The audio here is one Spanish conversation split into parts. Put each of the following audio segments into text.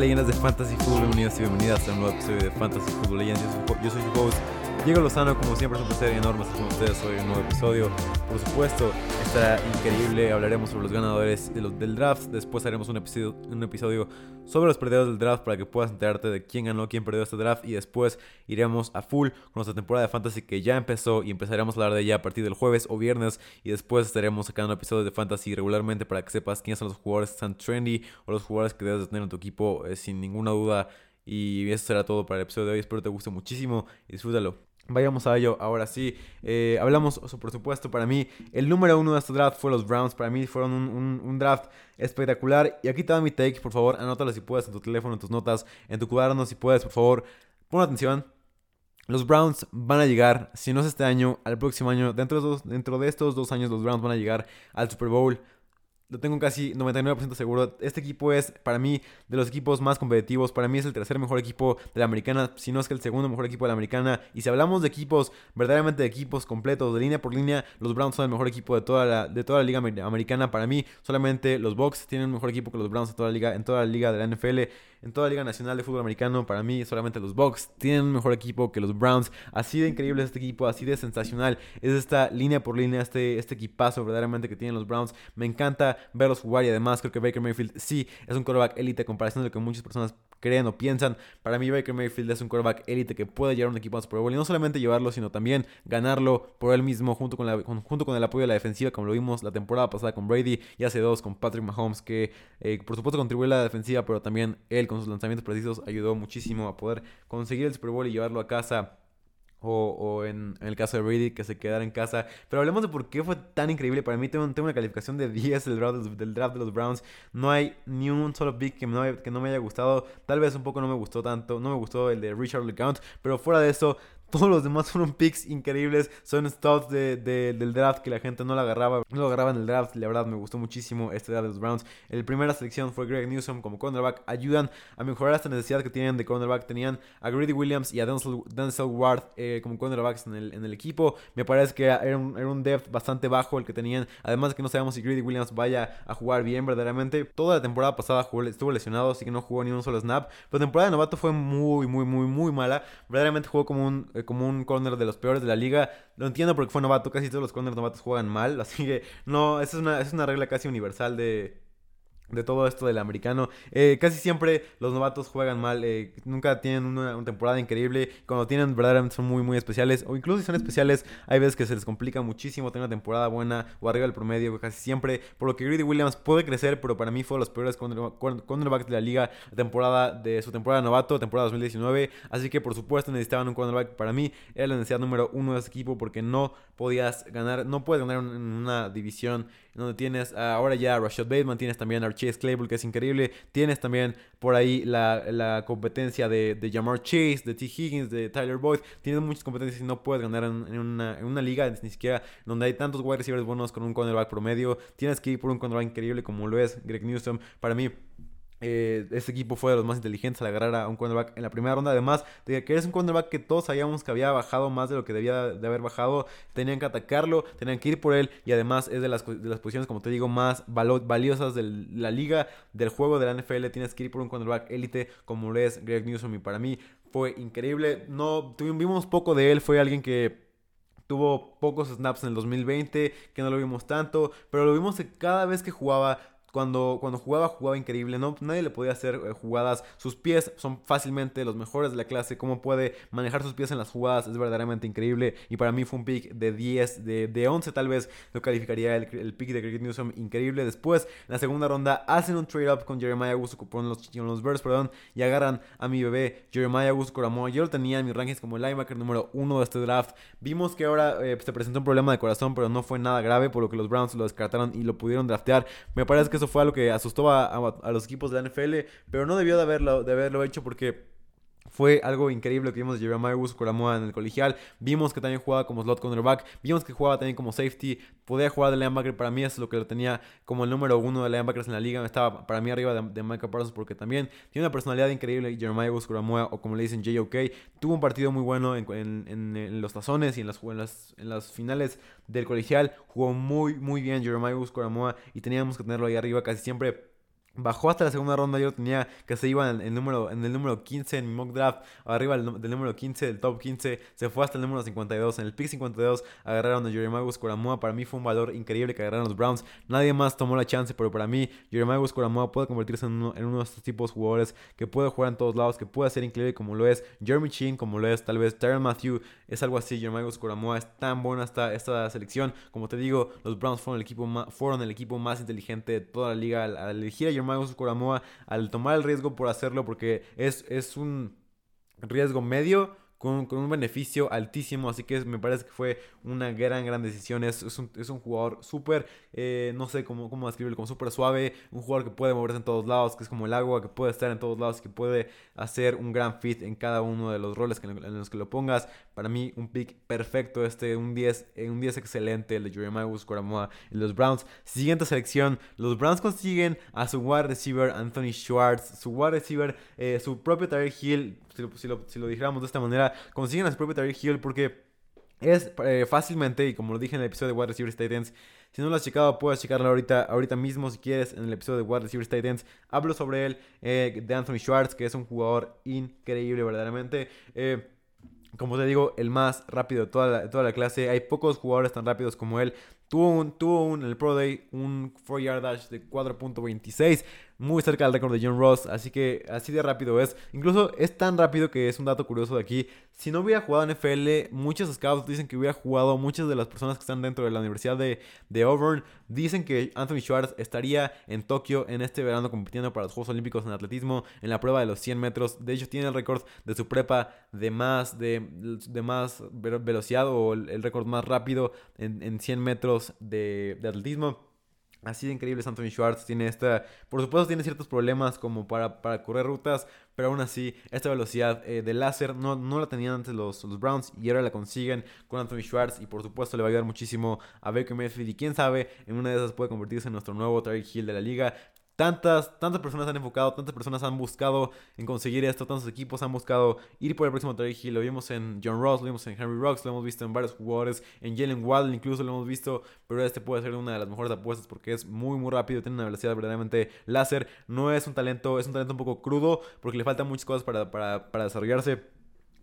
leyendas de Fantasy Football? Bienvenidos y bienvenidas a un nuevo episodio de Fantasy Football Legends. Yo soy su host, Diego Lozano. Como siempre, es un placer enorme estar con ustedes hoy en un nuevo episodio. Por supuesto, estará increíble. Hablaremos sobre los ganadores de los, del draft. Después haremos un episodio, un episodio sobre los perdedores del draft para que puedas enterarte de quién ganó, quién perdió este draft. Y después iremos a full con nuestra temporada de Fantasy que ya empezó y empezaremos a hablar de ella a partir del jueves o viernes. Y después estaremos sacando episodios de Fantasy regularmente para que sepas quiénes son los jugadores que están trendy o los jugadores que debes tener en tu equipo eh, sin ninguna duda. Y eso será todo para el episodio de hoy. Espero te guste muchísimo disfrútalo. Vayamos a ello, ahora sí. Eh, hablamos, por supuesto, para mí, el número uno de este draft fue los Browns. Para mí fueron un, draft espectacular. Y aquí te mi take, por favor, anótalo si puedes en tu teléfono, en tus notas, en tu cuaderno, si puedes, por favor. Pon atención. Los Browns van a llegar, si no es este año, al próximo año. Dentro de, dos, dentro de estos dos años, los Browns van a llegar al Super Bowl lo tengo casi 99% seguro. Este equipo es, para mí, de los equipos más competitivos. Para mí es el tercer mejor equipo de la americana, si no es que el segundo mejor equipo de la americana. Y si hablamos de equipos, verdaderamente de equipos completos, de línea por línea, los Browns son el mejor equipo de toda la, de toda la liga americana. Para mí, solamente los Bucks tienen un mejor equipo que los Browns en toda la liga, en toda la liga de la NFL en toda la Liga Nacional de Fútbol Americano. Para mí, solamente los Bucks tienen un mejor equipo que los Browns. Así de increíble es este equipo, así de sensacional es esta línea por línea, este, este equipazo verdaderamente que tienen los Browns. Me encanta verlos jugar y además creo que Baker Mayfield sí es un quarterback élite comparación de lo que muchas personas creen o piensan. Para mí Baker Mayfield es un quarterback élite que puede llevar un equipo a Super Bowl y no solamente llevarlo, sino también ganarlo por él mismo junto con, la, junto con el apoyo de la defensiva, como lo vimos la temporada pasada con Brady y hace dos con Patrick Mahomes, que eh, por supuesto contribuyó a la defensiva, pero también él con sus lanzamientos precisos ayudó muchísimo a poder conseguir el Super Bowl y llevarlo a casa o, en, el caso de Brady, que se quedara en casa. Pero hablemos de por qué fue tan increíble. Para mí tengo, tengo una calificación de 10 del draft, del draft de los Browns. No hay ni un solo pick que no, que no me haya gustado. Tal vez un poco no me gustó tanto. No me gustó el de Richard LeCount. Pero fuera de eso, todos los demás fueron picks increíbles. Son studs de, del draft que la gente no lo agarraba. No lo agarraba en el draft. La verdad me gustó muchísimo este draft de los Browns. El primera selección fue Greg Newsom como cornerback. Ayudan a mejorar esta necesidad que tienen de cornerback. Tenían a Grady Williams y a Denzel, Ward eh, como cornerbacks en el, en el equipo. Me parece que era un, era un depth bastante bajo el que tenían. Además de que no sabemos si Grady Williams vaya a jugar bien verdaderamente. Toda la temporada pasada estuvo lesionado, así que no jugó ni un solo snap. Pero la temporada de novato fue muy, muy, muy, muy mala. Verdaderamente jugó como un eh, como un corner de los peores de la liga. Lo entiendo porque fue novato, casi todos los corners novatos juegan mal, así que no, esa es una, es una regla casi universal de, de todo esto del americano. Eh, casi siempre los novatos juegan mal, eh, nunca tienen una, temporada increíble. Cuando tienen, verdaderamente son muy, muy especiales. O incluso si son especiales, hay veces que se les complica muchísimo tener una temporada buena o arriba del promedio, casi siempre. Por lo que Greedy Williams puede crecer, pero para mí fue de los peores cornerbacks de la liga la temporada de su temporada novato, temporada 2019. Así que por supuesto necesitaban un cornerback. Para mí era la necesidad número uno de ese equipo porque no podías ganar, no puedes ganar en una división donde tienes ahora ya a Rashad Bateman, tienes también a Chase Claypool, que es increíble, tienes también por ahí la, competencia de, de, Jamar Chase, de T. Higgins, de Tyler Boyd, tienes muchas competencias y no puedes ganar en, una, en una, liga ni siquiera donde hay tantos wide receivers buenos con un cornerback promedio, tienes que ir por un cornerback increíble como lo es Greg Newsom, para mí eh, este equipo fue de los más inteligentes al agarrar a un cornerback en la primera ronda. Además de que es un cornerback que todos sabíamos que había bajado más de lo que debía de haber bajado. Tenían que atacarlo, tenían que ir por él. Y además es de las, de las posiciones, como te digo, más valiosas de la liga, del juego de la NFL. Tienes que ir por un cornerback élite como lo es Greg Newsom. Y para mí fue increíble. No tuvimos poco de él. Fue alguien que tuvo pocos snaps en el 2020, que no lo vimos tanto, pero lo vimos que cada vez que jugaba cuando, cuando jugaba, jugaba increíble, ¿no? Nadie le podía hacer eh, jugadas. Sus pies son fácilmente los mejores de la clase. Cómo puede manejar sus pies en las jugadas es verdaderamente increíble. Y para mí fue un pick de 10, de, de 11 tal vez lo calificaría el, el pick de Greg Newsom increíble. Después, en la segunda ronda, hacen un trade up con Jeremiah Augusto con los, con los Bears, perdón, y agarran a mi bebé Jeremiah Coramoa. Yo lo tenía en mis rankings como linebacker número 1 de este draft. Vimos que ahora eh, se presentó un problema de corazón, pero no fue nada grave, por lo que los Browns lo descartaron y lo pudieron draftear. Me parece que eso fue algo que asustó a, los equipos de la NFL, pero no debió de haberlo, de haberlo hecho porque fue algo increíble que vimos de Jeremiah Coramoa en el colegial. Vimos que también jugaba como slot cornerback. Vimos que jugaba también como safety. Podía jugar de linebacker. Para mí es lo que lo tenía como el número uno de linebackers en la liga. Estaba para mí arriba de, de Micah Parsons porque también tiene una personalidad increíble. Jeremiah Coramoa o como le dicen JOK. Tuvo un partido muy bueno en, los tazones y en las, finales del colegial. Jugó muy, muy bien Jeremiah Coramoa y teníamos que tenerlo ahí arriba casi siempre Bajó hasta la segunda ronda, yo tenía que se iba en el número, en el número 15 en mi mock draft, arriba del, número 15, del top 15, se fue hasta el número 52. En el pick 52 agarraron a Jeremiah Coramoa, para mí fue un valor increíble que agarraron los Browns. Nadie más tomó la chance, pero para mí Jeremiah Coramoa puede convertirse en uno, de estos tipos de jugadores que puede jugar en todos lados, que puede ser increíble como lo es Jeremy Chin, como lo es tal vez Tyron Matthew, es algo así. Jeremiah Coramoa es tan buena esta, esta selección. Como te digo, los Browns fueron el equipo más, fueron el equipo más inteligente de toda la liga al, elegir a Jeremiah Coramoa al tomar el riesgo por hacerlo porque es, es un riesgo medio con, un beneficio altísimo. Así que me parece que fue una gran, gran decisión. Es, es, un, jugador súper, eh, no sé cómo, cómo describirlo, como súper suave. Un jugador que puede moverse en todos lados, que es como el agua, que puede estar en todos lados, que puede hacer un gran fit en cada uno de los roles que, en los que lo pongas. Para mí, un pick perfecto este, un 10, eh, un 10 excelente, el de Jeremiah Coramoa y los Browns. Siguiente selección, los Browns consiguen a su wide receiver Anthony Schwartz, su wide receiver, eh, su propio Tyreek Hill si lo, dijéramos de esta manera, consiguen a su propio Tyreek Hill porque es eh, fácilmente, y como lo dije en el episodio de Wide Receiver Titans, si no lo has checado, puedes checarlo ahorita, ahorita mismo si quieres en el episodio de Wide Receiver Titans. Hablo sobre él, eh, de Anthony Schwartz, que es un jugador increíble verdaderamente. Eh, como te digo, el más rápido de toda toda la clase. Hay pocos jugadores tan rápidos como él. Tuvo un, tuvo un, el Pro Day un 4 yard dash de 4.26 muy cerca del récord de John Ross, así que así de rápido es. Incluso es tan rápido que es un dato curioso de aquí. Si no hubiera jugado en NFL, muchos scouts dicen que hubiera jugado, muchas de las personas que están dentro de la Universidad de, de Auburn dicen que Anthony Schwartz estaría en Tokio en este verano compitiendo para los Juegos Olímpicos en atletismo en la prueba de los 100 metros. De hecho, tiene el récord de su prepa de más, de, de más velocidad o el, récord más rápido en, en 100 metros de, atletismo. Así de increíble Anthony Schwartz. Tiene esta. Por supuesto, tiene ciertos problemas como para, para correr rutas. Pero aún así, esta velocidad eh, de láser no, no la tenían antes los, los, Browns. Y ahora la consiguen con Anthony Schwartz. Y por supuesto, le va a ayudar muchísimo a Baker Mayfield. Y quién sabe, en una de esas puede convertirse en nuestro nuevo Tyreek Hill de la liga. Tantas, tantas personas han enfocado, tantas personas han buscado en conseguir esto, tantos equipos han buscado ir por el próximo Tyreek Hill. Lo vimos en John Ross, lo vimos en Henry Rocks, lo hemos visto en varios jugadores, en Jalen Waddle incluso lo hemos visto, pero este puede ser una de las mejores apuestas porque es muy muy rápido, tiene una velocidad verdaderamente láser, no es un talento, es un talento un poco crudo porque le faltan muchas cosas para, para, desarrollarse.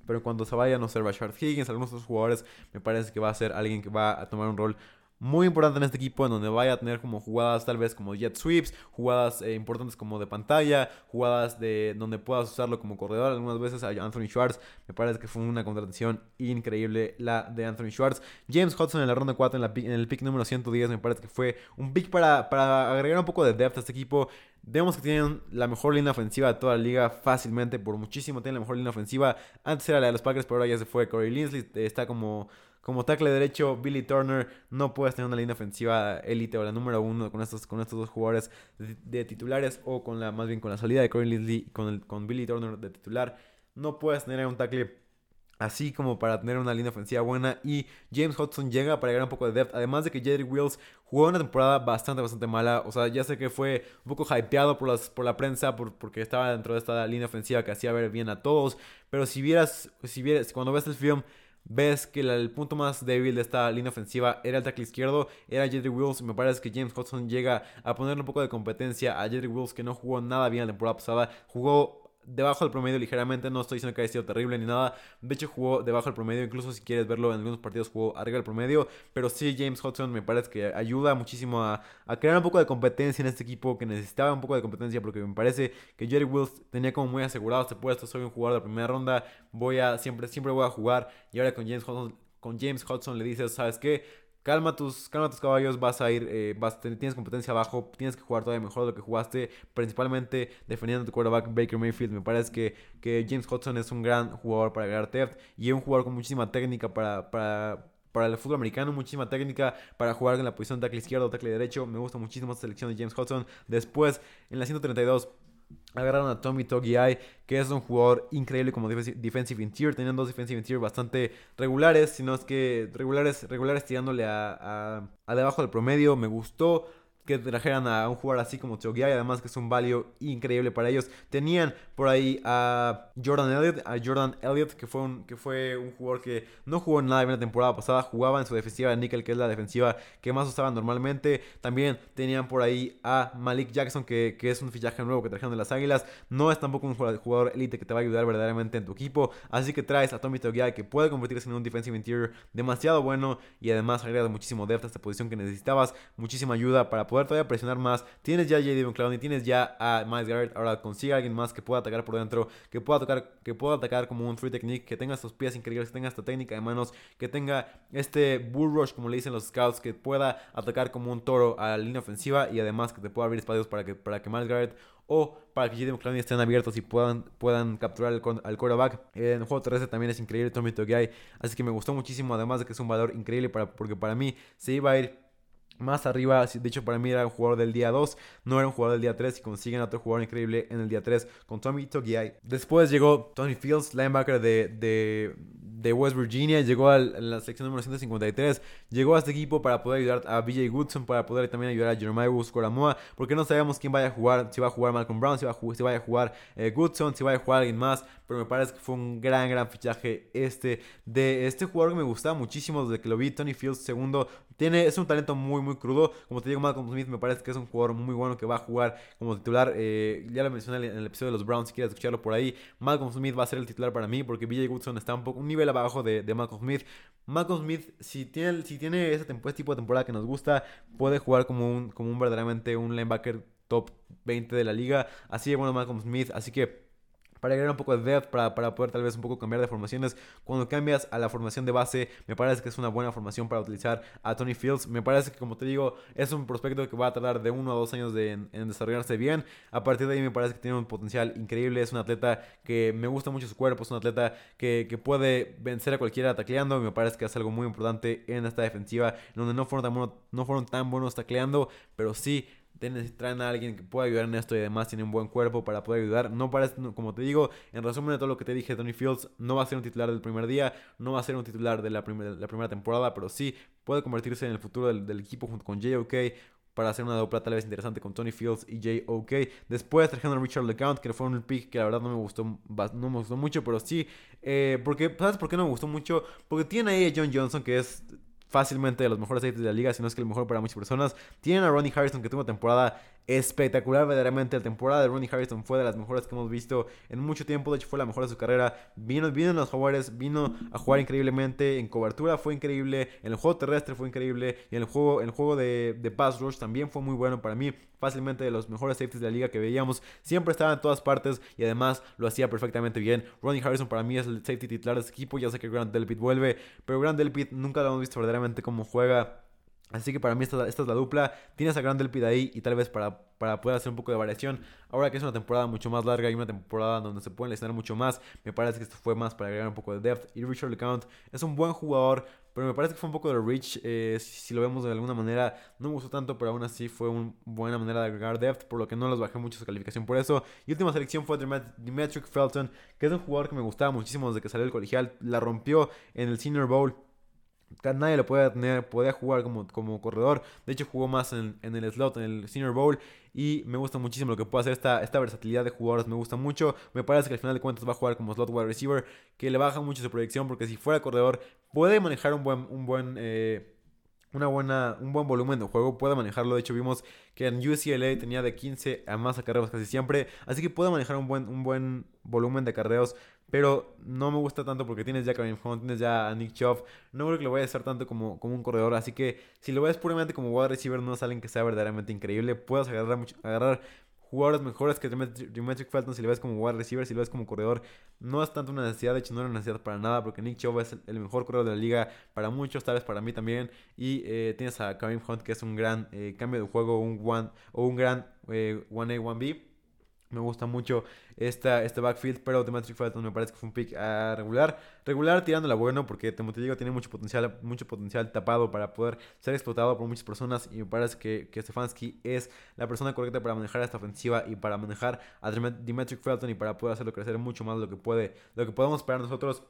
Pero cuando se vaya, no ser Rashard Higgins, algunos otros jugadores, me parece que va a ser alguien que va a tomar un rol muy importante en este equipo en donde vaya a tener como jugadas tal vez como jet sweeps, jugadas eh, importantes como de pantalla, jugadas de donde puedas usarlo como corredor. Algunas veces a Anthony Schwartz me parece que fue una contratación increíble la de Anthony Schwartz. James Hudson en la ronda 4 en, el pick número 110 me parece que fue un pick para, para agregar un poco de depth a este equipo. Vemos que tienen la mejor línea ofensiva de toda la liga fácilmente, por muchísimo tienen la mejor línea ofensiva. Antes era la de los Packers, pero ahora ya se fue Corey Linsley, está como como tackle derecho, Billy Turner no puedes tener una línea ofensiva élite o la número uno con estos, con estos dos jugadores de, titulares o con la más bien con la salida de Corey Linsley con, con Billy Turner de titular. No puedes tener un tackle así como para tener una línea ofensiva buena. Y James Hudson llega para agregar un poco de depth. Además de que Jerry Wills jugó una temporada bastante, bastante mala. O sea, ya sé que fue un poco hypeado por, las, por la prensa porque estaba dentro de esta línea ofensiva que hacía ver bien a todos. Pero si vieras, si vieras, cuando ves el film ves que el punto más débil de esta línea ofensiva era el tackle izquierdo, era Jerry Wills. Me parece que James Hudson llega a ponerle un poco de competencia a Jerry Wills, que no jugó nada bien la temporada pasada. Jugó debajo del promedio ligeramente. No estoy diciendo que haya sido terrible ni nada. De hecho, jugó debajo del promedio. Incluso si quieres verlo en algunos partidos, jugó arriba del promedio. Pero sí, James Hudson me parece que ayuda muchísimo a, crear un poco de competencia en este equipo que necesitaba un poco de competencia. Porque me parece que Jerry Wills tenía como muy asegurado este puesto. Soy un jugador de primera ronda. Voy a siempre, siempre voy a jugar. Y ahora con James Hudson, con James Hudson le dices, ¿sabes qué? Calma tus, calma tus caballos, vas a ir, eh, vas, tienes competencia abajo, tienes que jugar todavía mejor de lo que jugaste, principalmente defendiendo tu quarterback Baker Mayfield. Me parece que, que James Hudson es un gran jugador para ganar theft y es un jugador con muchísima técnica para, para, para el fútbol americano, muchísima técnica para jugar en la posición de tackle izquierdo o tackle derecho. Me gusta muchísimo esta selección de James Hudson. Después, en la 132 Agarraron a Tommy Togiai, que es un jugador increíble como defensive interior. Tenían dos defensive interior bastante regulares, sino es que regulares, regulares tirándole a, a, debajo del promedio. Me gustó. Que trajeran a un jugador así como y además que es un value increíble para ellos. Tenían por ahí a Jordan Elliott, a Jordan Elliott, que fue un, que fue un jugador que no jugó nada en la temporada pasada, jugaba en su defensiva de nickel, que es la defensiva que más usaban normalmente. También tenían por ahí a Malik Jackson, que, que es un fichaje nuevo que trajeron de las Águilas. No es tampoco un jugador elite que te va a ayudar verdaderamente en tu equipo. Así que traes a Tommy Togiai, que puede convertirse en un defensive interior demasiado bueno y además agrega muchísimo depth a esta posición que necesitabas, muchísima ayuda para poder todavía presionar más. Tienes ya a J.D. McCloud y tienes ya a Miles Garrett. Ahora consigue a alguien más que pueda atacar por dentro, que pueda atacar, que pueda atacar como un free technique, que tenga estos pies increíbles, que tenga esta técnica de manos, que tenga este bull rush, como le dicen los scouts, que pueda atacar como un toro a la línea ofensiva y además que te pueda abrir espacios para que, para que Miles Garrett o para que J.D. McCloud estén abiertos y puedan, puedan capturar al, al quarterback. En el juego 13 también es increíble Tommy Togiai, así que me gustó muchísimo, además de que es un valor increíble para, porque para mí se iba a ir más arriba. De hecho, para mí era un jugador del día 2, no era un jugador del día 3. Y consiguen otro jugador increíble en el día 3 con Tommy Togiai. Después llegó Tony Fields, linebacker de, de, de West Virginia. Llegó a la selección número 153. Llegó a este equipo para poder ayudar a BJ Goodson, para poder también ayudar a Jeremiah Coramoa. Porque no sabemos quién vaya a jugar. Si va a jugar Malcolm Brown, si va a, jugar, si vaya a jugar eh, si vaya a jugar alguien más. Pero me parece que fue un gran, gran fichaje este de este jugador que me gustaba muchísimo desde que lo vi. Tony Fields, segundo. Tiene, es un talento muy, muy crudo. Como te digo, Malcolm Smith me parece que es un jugador muy bueno que va a jugar como titular. Eh, ya lo mencioné en el episodio de los Browns, si quieres escucharlo por ahí. Malcolm Smith va a ser el titular para mí porque BJ Goodson está un, poco, un nivel abajo de, de Malcolm Smith. Malcolm Smith, si tiene, si tiene ese, tipo de temporada que nos gusta, puede jugar como un, como un verdaderamente un linebacker top 20 de la liga. Así de bueno Malcolm Smith. Así que para agregar un poco de depth, para, para, poder tal vez un poco cambiar de formaciones. Cuando cambias a la formación de base, me parece que es una buena formación para utilizar a Tony Fields. Me parece que, como te digo, es un prospecto que va a tardar de uno a dos años de, en, desarrollarse bien. A partir de ahí me parece que tiene un potencial increíble. Es un atleta que me gusta mucho su cuerpo, es un atleta que, que puede vencer a cualquiera tacleando. Me parece que es algo muy importante en esta defensiva, donde no fueron tan, no fueron tan buenos tacleando, pero sí traen a alguien que pueda ayudar en esto y además tiene un buen cuerpo para poder ayudar. No parece, como te digo, en resumen de todo lo que te dije, Tony Fields no va a ser un titular del primer día, no va a ser un titular de la, la primera temporada, pero sí puede convertirse en el futuro del, equipo junto con JOK para hacer una dupla tal vez interesante con Tony Fields y JOK. Después trajeron a Richard LeCount, que fue un pick que la verdad no me gustó, no me gustó mucho, pero sí, eh, porque, ¿sabes por qué no me gustó mucho? Porque tiene ahí a John Johnson, que es fácilmente de los mejores aceites de la liga, si no es que el mejor para muchas personas. Tienen a Ronnie Harrison que tuvo temporada espectacular verdaderamente. La temporada de Ronnie Harrison fue de las mejores que hemos visto en mucho tiempo. De hecho, fue la mejor de su carrera. Vino, vino en los jugadores, vino a jugar increíblemente. En cobertura fue increíble. En el juego terrestre fue increíble. Y en el juego, el juego de, de pass rush también fue muy bueno para mí. Fácilmente de los mejores safeties de la liga que veíamos. Siempre estaba en todas partes y además lo hacía perfectamente bien. Ronnie Harrison para mí es el safety titular de este equipo. Ya sé que Grant Delpit vuelve, pero Grant Delpit nunca lo hemos visto verdaderamente cómo juega Así que para mí esta, esta, es la dupla. Tienes a Grand Delpit ahí y tal vez para, para poder hacer un poco de variación. Ahora que es una temporada mucho más larga y una temporada donde se pueden lesionar mucho más, me parece que esto fue más para agregar un poco de depth. Y Richard LeCount es un buen jugador, pero me parece que fue un poco de reach. Eh, si, lo vemos de alguna manera, no me gustó tanto, pero aún así fue una buena manera de agregar depth, por lo que no los bajé mucho su calificación por eso. Y última selección fue Demetric Felton, que es un jugador que me gustaba muchísimo desde que salió del colegial. La rompió en el Senior Bowl Nadie lo puede tener, podía jugar como, como corredor. De hecho, jugó más en, en, el slot, en el Senior Bowl. Y me gusta muchísimo lo que puede hacer esta, esta versatilidad de jugadores. Me gusta mucho. Me parece que al final de cuentas va a jugar como slot wide receiver. Que le baja mucho su proyección. Porque si fuera corredor, puede manejar un buen. Un buen eh, una buena, un buen volumen de juego, puede manejarlo. De hecho, vimos que en UCLA tenía de 15 a más acarreos casi siempre. Así que puede manejar un buen, un buen volumen de acarreos. Pero no me gusta tanto porque tienes ya a Kareem Hunt, tienes ya a Nick Chubb. No creo que lo vaya a hacer tanto como, como un corredor. Así que si lo ves puramente como wide receiver, no es alguien que sea verdaderamente increíble. Puedes agarrar, agarrar jugadores mejores que Demetric Felton si lo ves como wide receiver, si lo ves como corredor. No es tanto una necesidad, de hecho no es una necesidad para nada porque Nick Chubb es el mejor corredor de la liga para muchos, tal vez para mí también. Y eh, tienes a Kareem Hunt que es un gran eh, cambio de juego un one, o un gran 1A, 1B. Me gusta mucho esta, este backfield, pero Demetric Felton me parece que fue un pick a regular. Regular tirándola bueno porque, como te digo, tiene mucho potencial, mucho potencial tapado para poder ser explotado por muchas personas y me parece que, que Stefanski es la persona correcta para manejar esta ofensiva y para manejar a Demetric Felton y para poder hacerlo crecer mucho más lo que puede, lo que podemos esperar nosotros.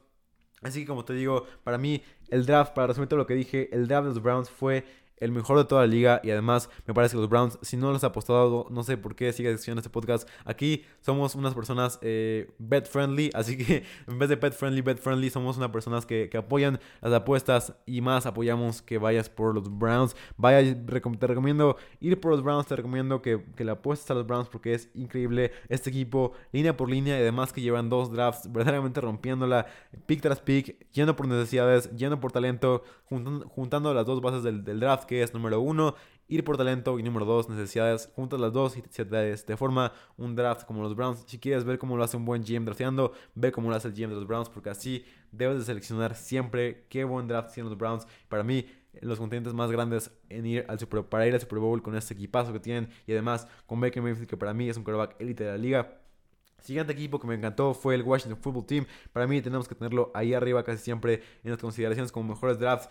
Así que como te digo, para mí el draft, para resumir todo lo que dije, el draft de los Browns fue el mejor de toda la liga y además me parece que los Browns, si no los ha apostado, no sé por qué sigue escuchando este podcast. Aquí somos unas personas eh, bet friendly, así que en vez de pet friendly, bet friendly, somos unas personas que, apoyan las apuestas y más apoyamos que vayas por los Browns. Vaya, te recomiendo ir por los Browns, te recomiendo que, que le apuestes a los Browns porque es increíble este equipo, línea por línea y además que llevan dos drafts verdaderamente rompiéndola, pick tras pick, yendo por necesidades, yendo por talento, juntando, las dos bases del draft que es número uno, ir por talento y número dos, necesidades, juntas las dos y se te, forma un draft como los Browns. Si quieres ver cómo lo hace un buen GM drafteando, ve cómo lo hace el GM de los Browns, porque así debes de seleccionar siempre qué buen draft tienen los Browns. Para mí, los contendientes más grandes en ir al Super, para ir al Super Bowl con este equipazo que tienen y además con Baker Mayfield, que para mí es un quarterback élite de la liga. Siguiente equipo que me encantó fue el Washington Football Team. Para mí tenemos que tenerlo ahí arriba casi siempre en las consideraciones como mejores drafts.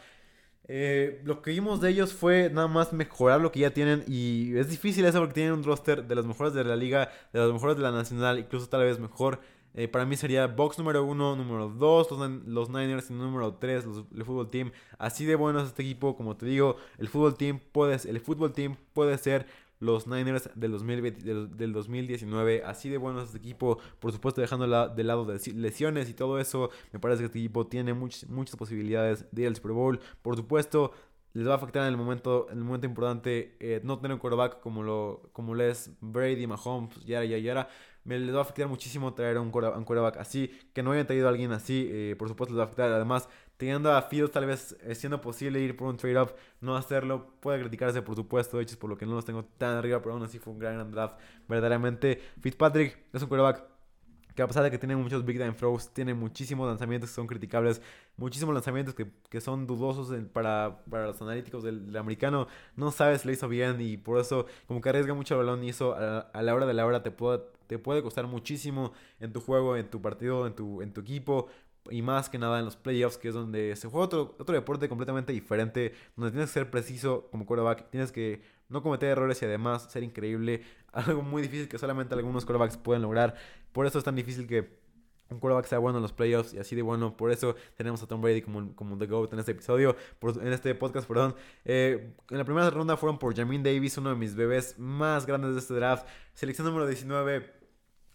Eh, lo que vimos de ellos fue nada más mejorar lo que ya tienen y es difícil eso porque tienen un roster de los mejores de la liga, de los mejores de la nacional, incluso tal vez mejor. Eh, para mí sería box número 1, número 2, los, Niners y número 3, el fútbol team. Así de bueno es este equipo, como te digo, el fútbol team puede, el fútbol team puede ser los Niners del, 2020, del, 2019. Así de bueno es este equipo. Por supuesto, dejando de lado de lesiones y todo eso. Me parece que este equipo tiene muchas, muchas posibilidades de ir al Super Bowl. Por supuesto, les va a afectar en el momento, en el momento importante eh, no tener un quarterback como lo, como es Brady, Mahomes, yara, yara, yara. Me les va a afectar muchísimo traer un quarterback, así. Que no hayan traído a alguien así, eh, por supuesto les va a afectar. Además, teniendo a Fields tal vez eh, siendo posible ir por un trade-off, no hacerlo, puede criticarse por supuesto, de hecho por lo que no los tengo tan arriba, pero aún así fue un gran draft. Verdaderamente, Fitzpatrick es un quarterback que a pesar de que tiene muchos big time throws, tiene muchísimos lanzamientos que son criticables, muchísimos lanzamientos que, que son dudosos para, para, los analíticos del, americano, no sabes si lo hizo bien y por eso como que arriesga mucho el balón y eso a, la hora de la hora te puede, te puede costar muchísimo en tu juego, en tu partido, en tu, en tu equipo, y más que nada en los playoffs, que es donde se juega otro, otro deporte completamente diferente, donde tienes que ser preciso como quarterback, tienes que no cometer errores y además ser increíble, algo muy difícil que solamente algunos quarterbacks pueden lograr. Por eso es tan difícil que un quarterback sea bueno en los playoffs y así de bueno. Por eso tenemos a Tom Brady como, como The GOAT en este episodio, en este podcast, perdón. Eh, en la primera ronda fueron por Jamin Davis, uno de mis bebés más grandes de este draft. Selección número 19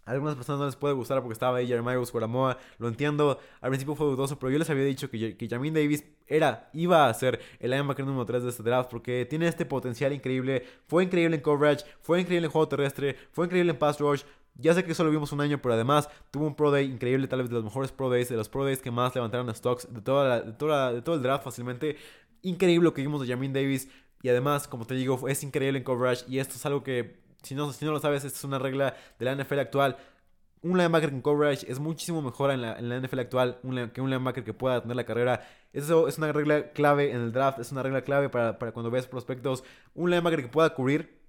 a algunas personas no les puede gustar porque estaba ahí Jeremiah Guaramoa, lo entiendo. Al principio fue dudoso, pero yo les había dicho que, que Jamin Davis era, iba a ser el linebacker número 3 de este draft porque tiene este potencial increíble. Fue increíble en coverage, fue increíble en juego terrestre, fue increíble en pass rush. Ya sé que solo vimos un año, pero además tuvo un Pro Day increíble, tal vez de los mejores Pro Days, de los Pro Days que más levantaron stocks de, toda de, toda de todo el draft fácilmente. Increíble lo que vimos de Jamin Davis. Y además, como te digo, es increíble en coverage. Y esto es algo que si no, si no lo sabes, esta es una regla de la NFL actual. Un linebacker con coverage es muchísimo mejor en la, en la NFL actual que un linebacker que pueda tener la carrera. Eso es una regla clave en el draft, es una regla clave para, para cuando ves prospectos. Un linebacker que pueda cubrir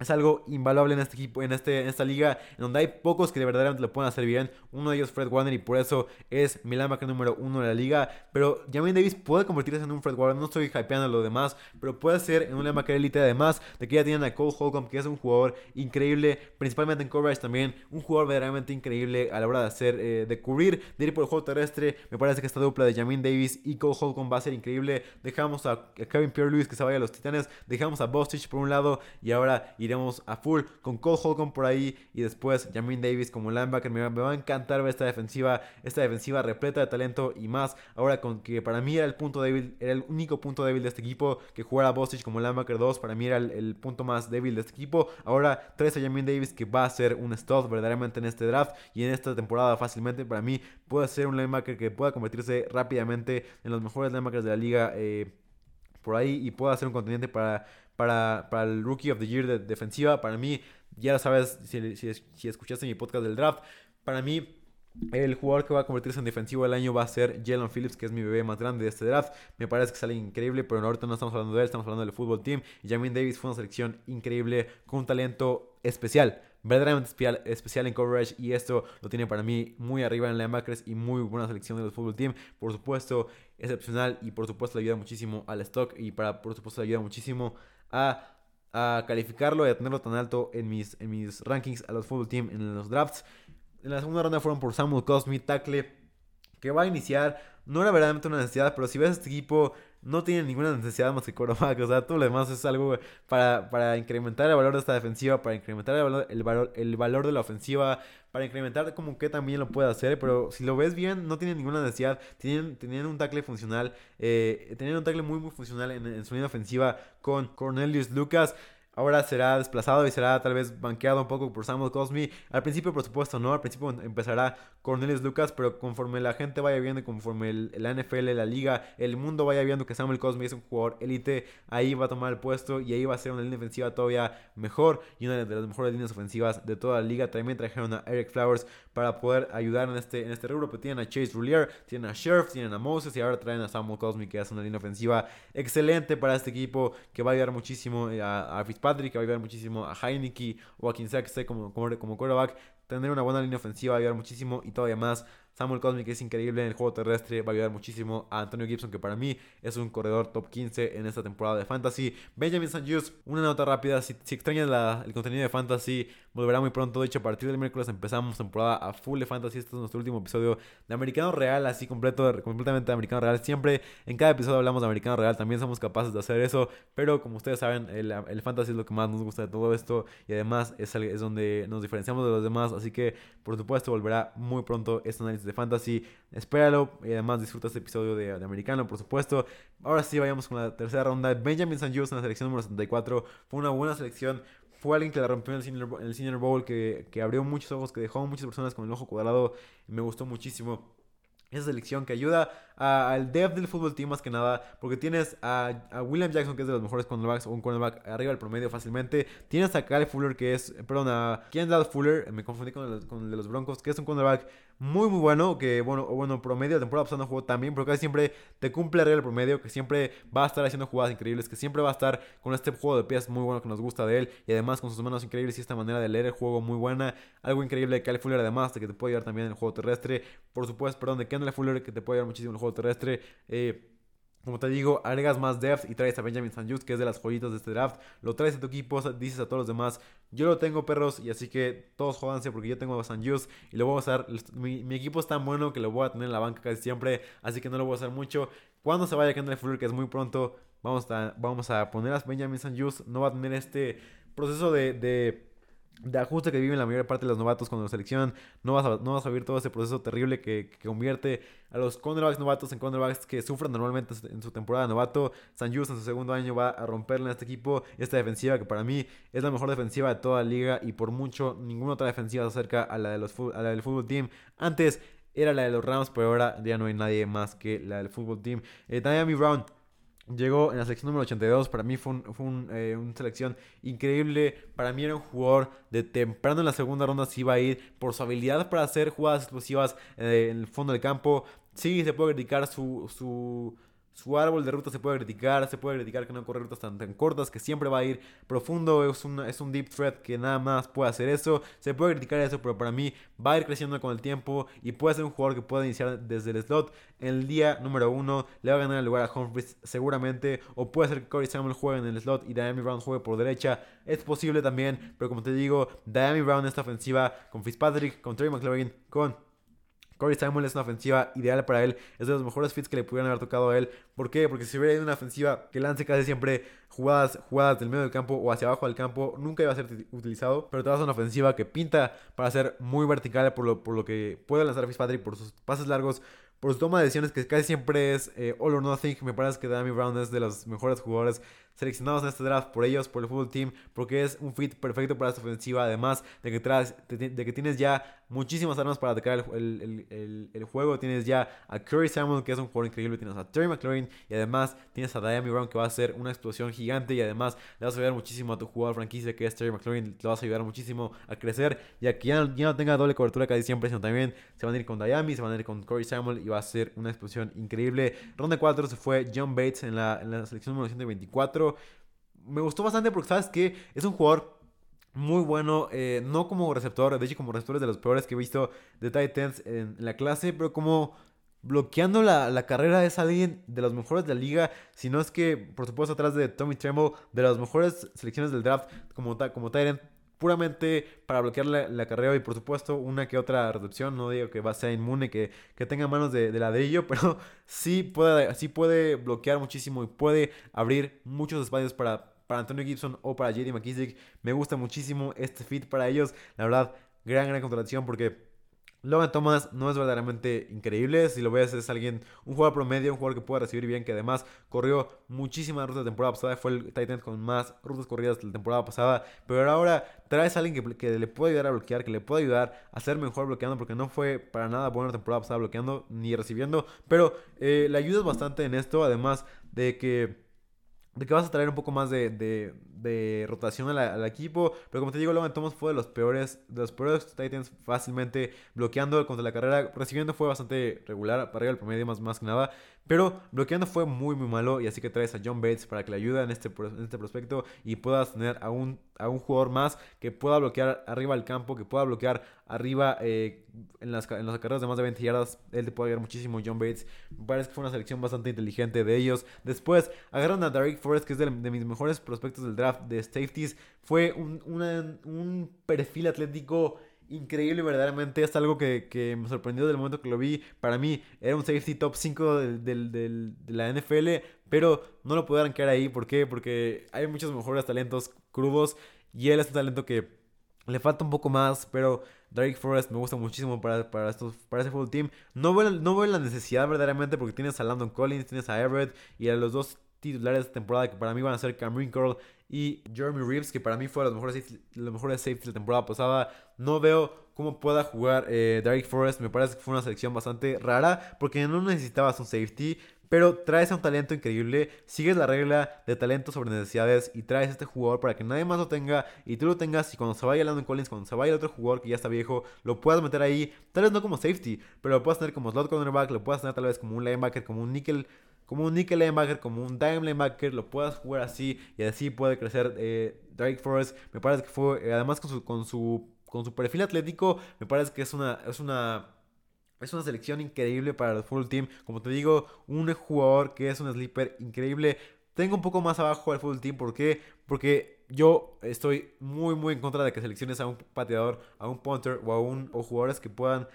es algo invaluable en este equipo, en, este, en esta liga, en donde hay pocos que de verdad lo pueden hacer bien. Uno de ellos Fred Warner y por eso es mi linebacker número uno de la liga. Pero Jamin Davis puede convertirse en un Fred Warner, no estoy hypeando lo demás, pero puede ser en un linebacker elite además de que ya tienen a Cole Holcomb, que es un jugador increíble, principalmente en coverage también, un jugador verdaderamente increíble a la hora de hacer, eh, de cubrir, de ir por el juego terrestre. Me parece que esta dupla de Jamin Davis y Cole Holcomb va a ser increíble. Dejamos a Kevin Pierre-Louis que se vaya a los Titanes, dejamos a Bostich por un lado y ahora iremos a full con Cole Holcomb por ahí y después Jamin Davis como linebacker. Me, va a encantar ver esta defensiva, esta defensiva repleta de talento y más. Ahora con que para mí era el punto débil, era el único punto débil de este equipo que jugara Bostich como linebacker 2. Para mí era el, punto más débil de este equipo. Ahora traes a Jamin Davis que va a ser un stud verdaderamente en este draft y en esta temporada fácilmente. Para mí puede ser un linebacker que pueda convertirse rápidamente en los mejores linebackers de la liga. Eh, por ahí y pueda ser un contendiente para para, para el Rookie of the Year de defensiva. Para mí, ya sabes, si, si, escuchaste mi podcast del draft, para mí el jugador que va a convertirse en defensivo del año va a ser Jalen Phillips, que es mi bebé más grande de este draft. Me parece que sale increíble, pero ahorita no estamos hablando de él, estamos hablando del fútbol team. Jamin Davis fue una selección increíble, con un talento especial, verdaderamente especial, especial en coverage. Y esto lo tiene para mí muy arriba en linebackers y muy buena selección del fútbol team. Por supuesto, excepcional y por supuesto le ayuda muchísimo al stock y para, por supuesto, le ayuda muchísimo a, calificarlo y a tenerlo tan alto en mis, en mis rankings a los fútbol team en los drafts. En la segunda ronda fueron por Samuel Cosme, tackle que va a iniciar. No era verdaderamente una necesidad, pero si ves este equipo, no tiene ninguna necesidad más que quarterback. O sea, todo lo demás es algo para, para incrementar el valor de esta defensiva, para incrementar el valor, el, valor, el valor de la ofensiva, para incrementar como que también lo puede hacer. Pero si lo ves bien, no tiene ninguna necesidad. Tienen, un tackle funcional, eh, un tackle muy, muy funcional en, en su línea ofensiva con Cornelius Lucas. Ahora será desplazado y será tal vez banqueado un poco por Samuel Cosme. Al principio, por supuesto, no. Al principio empezará Cornelius Lucas, pero conforme la gente vaya viendo, conforme la NFL, la liga, el mundo vaya viendo que Samuel Cosme es un jugador élite, ahí va a tomar el puesto y ahí va a ser una línea ofensiva todavía mejor y una de las mejores líneas ofensivas de toda la liga. También trajeron a Eric Flowers para poder ayudar en este, en este rubro. Pero tienen a Chase Roulier, tienen a Sheriff, tienen a Moses y ahora traen a Samuel Cosme, que es una línea ofensiva excelente para este equipo que va a ayudar muchísimo a, a Fitzpatrick, que va a ayudar muchísimo a Heineke o a quien sea que esté como, como, como quarterback. Tener una buena línea ofensiva va a ayudar muchísimo y todavía más Samuel Cosmic es increíble en el juego terrestre, va a ayudar muchísimo a Antonio Gibson, que para mí es un corredor top 15 en esta temporada de Fantasy. Benjamin Sanjus, una nota rápida, si, si extrañas el contenido de Fantasy, volverá muy pronto. De hecho, a partir del miércoles empezamos temporada a full de Fantasy. Este es nuestro último episodio de Americano Real, así completo, completamente de Americano Real. Siempre en cada episodio hablamos de Americano Real, también somos capaces de hacer eso, pero como ustedes saben, el, el Fantasy es lo que más nos gusta de todo esto y además es, es donde nos diferenciamos de los demás, así que por supuesto volverá muy pronto este análisis de Fantasy. Espéralo y además disfruta este episodio de, Americano, por supuesto. Ahora sí, vayamos con la tercera ronda. Benjamin St. en la selección número 74. Fue una buena selección. Fue alguien que la rompió en el Senior, Bowl, que, que abrió muchos ojos, que dejó a muchas personas con el ojo cuadrado. Me gustó muchísimo esa selección que ayuda al depth del fútbol team más que nada, porque tienes a, William Jackson, que es de los mejores cornerbacks, o un cornerback arriba del promedio fácilmente. Tienes a Kyle Fuller, que es, perdón, a Kendall Fuller, me confundí con el, con el de los Broncos, que es un cornerback muy muy bueno, que bueno, bueno, promedio, la temporada pasada no jugó también, pero casi siempre te cumple del promedio, que siempre va a estar haciendo jugadas increíbles, que siempre va a estar con este juego de pies muy bueno que nos gusta de él, y además con sus manos increíbles y esta manera de leer el juego muy buena, algo increíble de Kyle Fuller además, de que te puede ayudar también en el juego terrestre, por supuesto, perdón, de Kendall Fuller, que te puede ayudar muchísimo en el juego terrestre, eh, como te digo, agregas más depth y traes a Benjamin Sanjus, que es de las joyitas de este draft. Lo traes a tu equipo, dices a todos los demás, yo lo tengo perros y así que todos jodanse porque yo tengo a Sanjus y lo voy a usar. Mi, equipo es tan bueno que lo voy a tener en la banca casi siempre, así que no lo voy a usar mucho. Cuando se vaya Kendall Fuller, que es muy pronto, vamos a, vamos a poner a Benjamin Sanjus. No va a tener este proceso de de ajuste que viven la mayor parte de los novatos cuando lo seleccionan. No vas a, no vas a vivir todo ese proceso terrible que, convierte a los cornerbacks novatos en cornerbacks que sufren normalmente en su temporada de novato. San Just en su segundo año va a romperle a este equipo. Esta defensiva que para mí es la mejor defensiva de toda la liga y por mucho ninguna otra defensiva se acerca a la, de los, a la del fútbol team. Antes era la de los Rams, pero ahora ya no hay nadie más que la del fútbol team. Eh, Miami Brown Llegó en la selección número 82. Para mí fue, un, eh, una selección increíble. Para mí era un jugador de temprano en la segunda ronda. Se iba a ir por su habilidad para hacer jugadas explosivas eh, en el fondo del campo. Sí, se puede criticar su, su, su árbol de ruta se puede criticar, se puede criticar que no corre rutas tan, tan cortas, que siempre va a ir profundo, es un, es un deep threat que nada más puede hacer eso, se puede criticar eso, pero para mí va a ir creciendo con el tiempo y puede ser un jugador que pueda iniciar desde el slot el día número uno, le va a ganar el lugar a Humphries seguramente, o puede ser que Corey Samuel juegue en el slot y Diami Brown juegue por derecha, es posible también, pero como te digo, Diami Brown esta ofensiva con Fitzpatrick, con Trey McLaurin, con Corey Samuel es una ofensiva ideal para él. Es de los mejores fits que le pudieran haber tocado a él. ¿Por qué? Porque si hubiera una ofensiva que lance casi siempre jugadas, jugadas del medio del campo o hacia abajo del campo, nunca iba a ser utilizado. Pero te vas a una ofensiva que pinta para ser muy vertical por lo, por lo que puede lanzar Fitzpatrick por sus pases largos, por su toma de decisiones que casi siempre es eh, all or nothing. Me parece que Dami Brown es de los mejores jugadores seleccionados en este draft por ellos, por el fútbol team, porque es un fit perfecto para esta ofensiva. Además de que, traes, de que tienes ya muchísimas armas para atacar el, el, el, juego. Tienes ya a Curry Samuel, que es un jugador increíble. Tienes a Terry McLaurin y además tienes a Diami Brown, que va a ser una explosión gigante. Y además le vas a ayudar muchísimo a tu jugador franquicia, que es Terry McLaurin. Le vas a ayudar muchísimo a crecer. Y a que ya ya no tenga doble cobertura casi siempre, sino también se van a ir con Diami, se van a ir con Curry Samuel y va a ser una explosión increíble. Ronda 4 se fue John Bates en la, en la selección número 124 me gustó bastante porque sabes que es un jugador muy bueno, eh, no como receptor, de hecho como receptor es de los peores que he visto de Titans en, la clase, pero como bloqueando la, carrera es alguien de los mejores de la liga, si no es que por supuesto atrás de Tommy Tremble, de las mejores selecciones del draft como, como puramente para bloquear la, la, carrera y por supuesto una que otra recepción. No digo que va a ser inmune, que, que tenga manos de, de, ladrillo, pero sí puede, sí puede bloquear muchísimo y puede abrir muchos espacios para, para Antonio Gibson o para JD McKissick. Me gusta muchísimo este fit para ellos. La verdad, gran, gran contratación porque Logan Thomas no es verdaderamente increíble. Si lo ves, es alguien, un jugador promedio, un jugador que puede recibir bien, que además corrió muchísimas rutas de temporada pasada. Fue el Titan con más rutas corridas la temporada pasada. Pero ahora traes a alguien que, que, le puede ayudar a bloquear, que le puede ayudar a ser mejor bloqueando, porque no fue para nada buena la temporada pasada bloqueando ni recibiendo. Pero eh, le ayudas bastante en esto, además de que de que vas a traer un poco más de, de, de rotación al equipo. Pero como te digo, Logan Thomas fue de los peores, de los peores Titans fácilmente bloqueando contra la carrera. Recibiendo fue bastante regular, para arriba el promedio más, más que nada. Pero bloqueando fue muy muy malo y así que traes a John Bates para que le ayude en este, este prospecto y puedas tener a un, a un jugador más que pueda bloquear arriba del campo, que pueda bloquear arriba eh, en, las, en las carreras de más de 20 yardas. Él te puede ayudar muchísimo, John Bates. Me parece que fue una selección bastante inteligente de ellos. Después agarran a Derek Forrest, que es de, de mis mejores prospectos del draft de safeties. Fue un, un perfil atlético increíble verdaderamente. Es algo que, me sorprendió del momento que lo vi. Para mí era un safety top 5 de la NFL, pero no lo pude quedar ahí. ¿Por qué? Porque hay muchos mejores talentos crudos y él es un talento que le falta un poco más, pero Drake Forrest me gusta muchísimo para, para, estos, para ese full team. No veo, no veo la necesidad verdaderamente porque tienes a Landon Collins, tienes a Everett y a los dos titulares de esta temporada que para mí van a ser Cameron Curl y Jeremy Reeves, que para mí fue los mejores, los mejores safeties de la temporada pasada. No veo cómo pueda jugar eh, Derek Forrest. Me parece que fue una selección bastante rara porque no necesitabas un safety. Pero traes a un talento increíble, sigues la regla de talento sobre necesidades y traes a este jugador para que nadie más lo tenga y tú lo tengas y cuando se vaya Landon Collins, cuando se vaya el otro jugador que ya está viejo, lo puedas meter ahí, tal vez no como safety, pero lo puedas tener como slot cornerback, lo puedas tener tal vez como un linebacker, como un nickel como un nickel linebacker, como un dime linebacker, lo puedas jugar así y así puede crecer eh, Drake Forrest. Me parece que fue, eh, además con su, con su, con su perfil atlético, me parece que es una, es una, es una selección increíble para el full team. Como te digo, un jugador que es un sleeper increíble. Tengo un poco más abajo al full team, ¿por qué? Porque yo estoy muy, muy en contra de que selecciones a un pateador, a un punter o a un o jugadores que puedan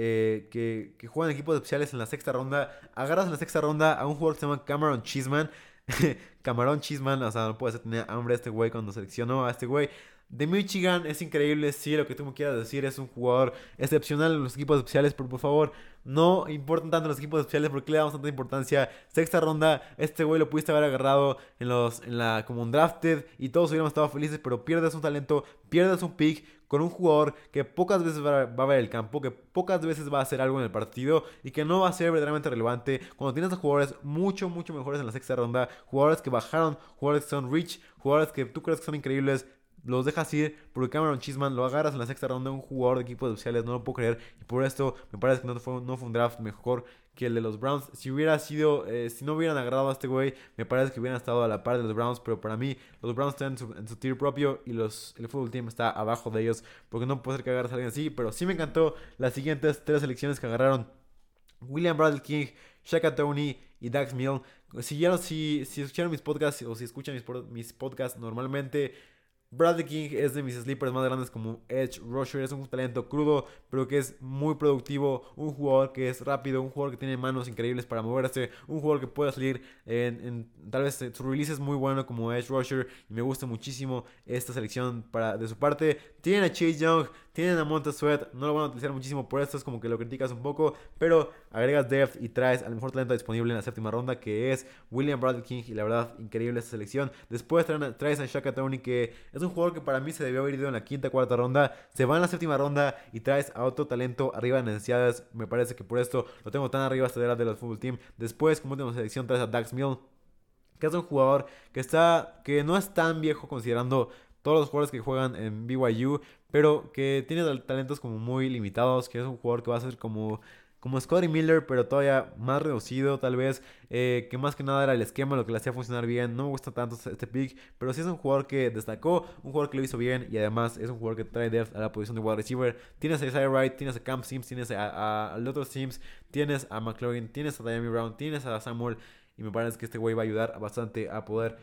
eh, que, que, juegan equipos especiales en la sexta ronda. Agarras en la sexta ronda a un jugador que se llama Cameron Chisman. Cameron Chisman, o sea, no puede ser tener hambre este güey cuando seleccionó a este güey. De Michigan es increíble, sí, lo que tú me quieras decir, es un jugador excepcional en los equipos especiales, pero por favor, no importan tanto los equipos especiales, porque le damos tanta importancia? Sexta ronda, este güey lo pudiste haber agarrado en los en la como un drafted y todos hubiéramos estado felices, pero pierdes un talento, pierdes un pick con un jugador que pocas veces va, a ver el campo, que pocas veces va a hacer algo en el partido y que no va a ser verdaderamente relevante. Cuando tienes a jugadores mucho, mucho mejores en la sexta ronda, jugadores que bajaron, jugadores que son rich, jugadores que tú crees que son increíbles, los dejas ir porque Cameron Chisman lo agarras en la sexta ronda, un jugador de equipos especiales, no lo puedo creer. Y por esto me parece que no fue, no un draft mejor que el de los Browns. Si hubiera sido, eh, si no hubieran agarrado a este güey, me parece que hubieran estado a la par de los Browns. Pero para mí, los Browns están en su, tier propio y los, el fútbol team está abajo de ellos. Porque no puede ser que agarres a alguien así. Pero sí me encantó las siguientes tres selecciones que agarraron. William Bradley King, Shaka Tony y Dax Mill. Si, si, si escucharon mis podcasts o si escuchan mis, mis podcasts normalmente Bradley King es de mis sleepers más grandes como Edge Rusher. Es un talento crudo, pero que es muy productivo. Un jugador que es rápido, un jugador que tiene manos increíbles para moverse. Un jugador que puede salir en, tal vez su release es muy bueno como Edge Rusher. Y me gusta muchísimo esta selección para, de su parte. Tienen a Chase Young, tienen a Monta Sweat. No lo van a utilizar muchísimo por esto, es como que lo criticas un poco. Pero agregas depth y traes al mejor talento disponible en la séptima ronda, que es William Bradley King. Y la verdad, increíble esta selección. Después traes a Shaka Tony, que es un jugador que para mí se debió haber ido en la quinta, cuarta ronda. Se va en la séptima ronda y traes a otro talento arriba de necesidades. Me parece que por esto lo tengo tan arriba hasta de los fútbol team. Después, como última selección, traes a Dax Mill. Que es un jugador que está. que no es tan viejo considerando todos los jugadores que juegan en BYU. Pero que tiene talentos como muy limitados. Que es un jugador que va a ser como como Scotty Miller, pero todavía más reducido tal vez, eh, que más que nada era el esquema lo que le hacía funcionar bien, no me gusta tanto este pick, pero sí es un jugador que destacó, un jugador que lo hizo bien y además es un jugador que trae depth a la posición de wide receiver, tienes a Isaiah Wright, tienes a Camp Sims, tienes a, a, otros Sims, tienes a McLaurin, tienes a Diami Brown, tienes a Samuel y me parece que este güey va a ayudar bastante a poder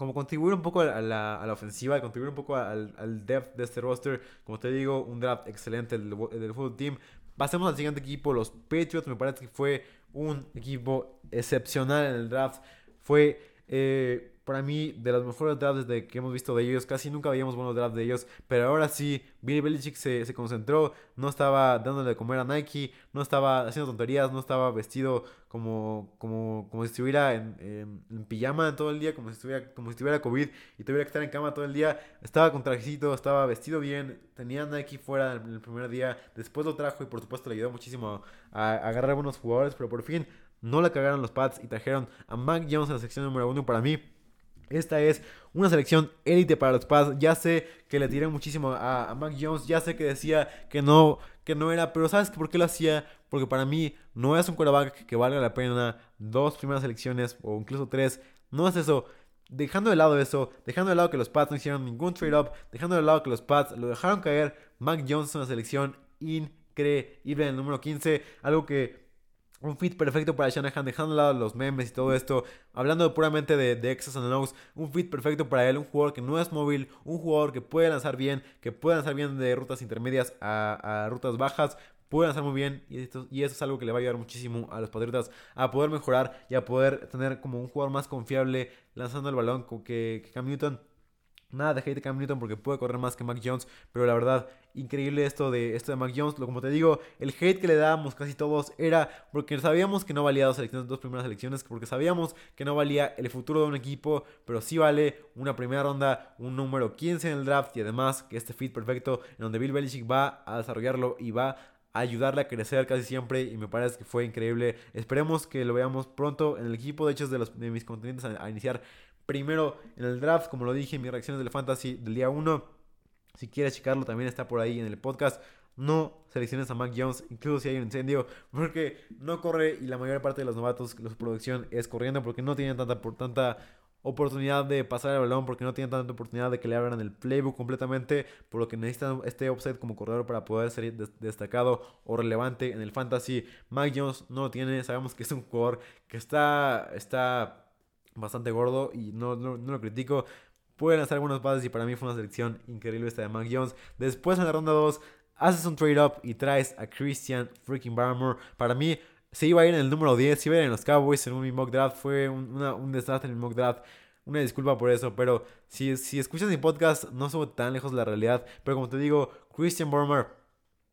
como contribuir un poco a la, a la ofensiva, contribuir un poco al, depth de este roster. Como te digo, un draft excelente del, del fútbol team. Pasemos al siguiente equipo, los Patriots. Me parece que fue un equipo excepcional en el draft. Fue eh, para mí de los mejores drafts de que hemos visto de ellos. Casi nunca veíamos buenos drafts de ellos. Pero ahora sí, Billy Belichick se, se, concentró. No estaba dándole de comer a Nike. No estaba haciendo tonterías. No estaba vestido como, como, como si estuviera en, en, pijama todo el día. Como si, estuviera, como si estuviera COVID y tuviera que estar en cama todo el día. Estaba con trajecito. Estaba vestido bien. Tenía Nike fuera en el primer día. Después lo trajo y por supuesto le ayudó muchísimo a, a agarrar a buenos jugadores. Pero por fin no le cagaron los pads y trajeron a Mac Jones en la sección número uno. Para mí, esta es una selección élite para los Pats. Ya sé que le tiré muchísimo a, Mac Jones. Ya sé que decía que no, que no era. Pero ¿sabes por qué lo hacía? Porque para mí no es un quarterback que valga la pena dos primeras selecciones o incluso tres. No es eso. Dejando de lado eso, dejando de lado que los Pats no hicieron ningún trade-up, dejando de lado que los Pats lo dejaron caer, Mac Jones es una selección increíble en el número 15. Algo que un fit perfecto para Shanahan, dejando los memes y todo esto. Hablando puramente de, de X's and un fit perfecto para él. Un jugador que no es móvil, un jugador que puede lanzar bien, que puede lanzar bien de rutas intermedias a, rutas bajas. Puede lanzar muy bien y, esto, y eso es algo que le va a ayudar muchísimo a los Patriotas a poder mejorar y a poder tener como un jugador más confiable lanzando el balón que, que Cam Newton. Nada de hate de Cam Newton porque puede correr más que Mac Jones, pero la verdad, increíble esto de esto de Mac Jones. Como te digo, el hate que le dábamos casi todos era porque sabíamos que no valía dos selecciones, dos primeras elecciones, porque sabíamos que no valía el futuro de un equipo, pero sí vale una primera ronda, un número 15 en el draft y además que este fit perfecto en donde Bill Belichick va a desarrollarlo y va a ayudarle a crecer casi siempre y me parece que fue increíble. Esperemos que lo veamos pronto en el equipo, de hecho es de, los, de mis contendientes a iniciar primero en el draft, como lo dije, mis reacciones del fantasy del día 1. Si quieres checarlo, también está por ahí en el podcast. No selecciones a Mac Jones, incluso si hay un incendio, porque no corre y la mayor parte de los novatos, su producción es corriendo porque no tienen tanta, por, tanta oportunidad de pasar el balón, porque no tienen tanta oportunidad de que le abran el playbook completamente, por lo que necesitan este offset como corredor para poder ser destacado o relevante en el fantasy. Mac Jones no lo tiene, sabemos que es un jugador que está, está bastante gordo y no, no, lo critico. Pueden hacer algunos pases y para mí fue una selección increíble esta de Mac Jones. Después en la ronda 2 haces un trade up y traes a Christian freaking Barmore. Para mí se iba a ir en el número 10, se iba a ir en los Cowboys en un mock draft. Fue un, un desastre en el mock draft. Una disculpa por eso, pero si, si escuchas mi podcast no soy tan lejos de la realidad. Pero como te digo, Christian Barmore,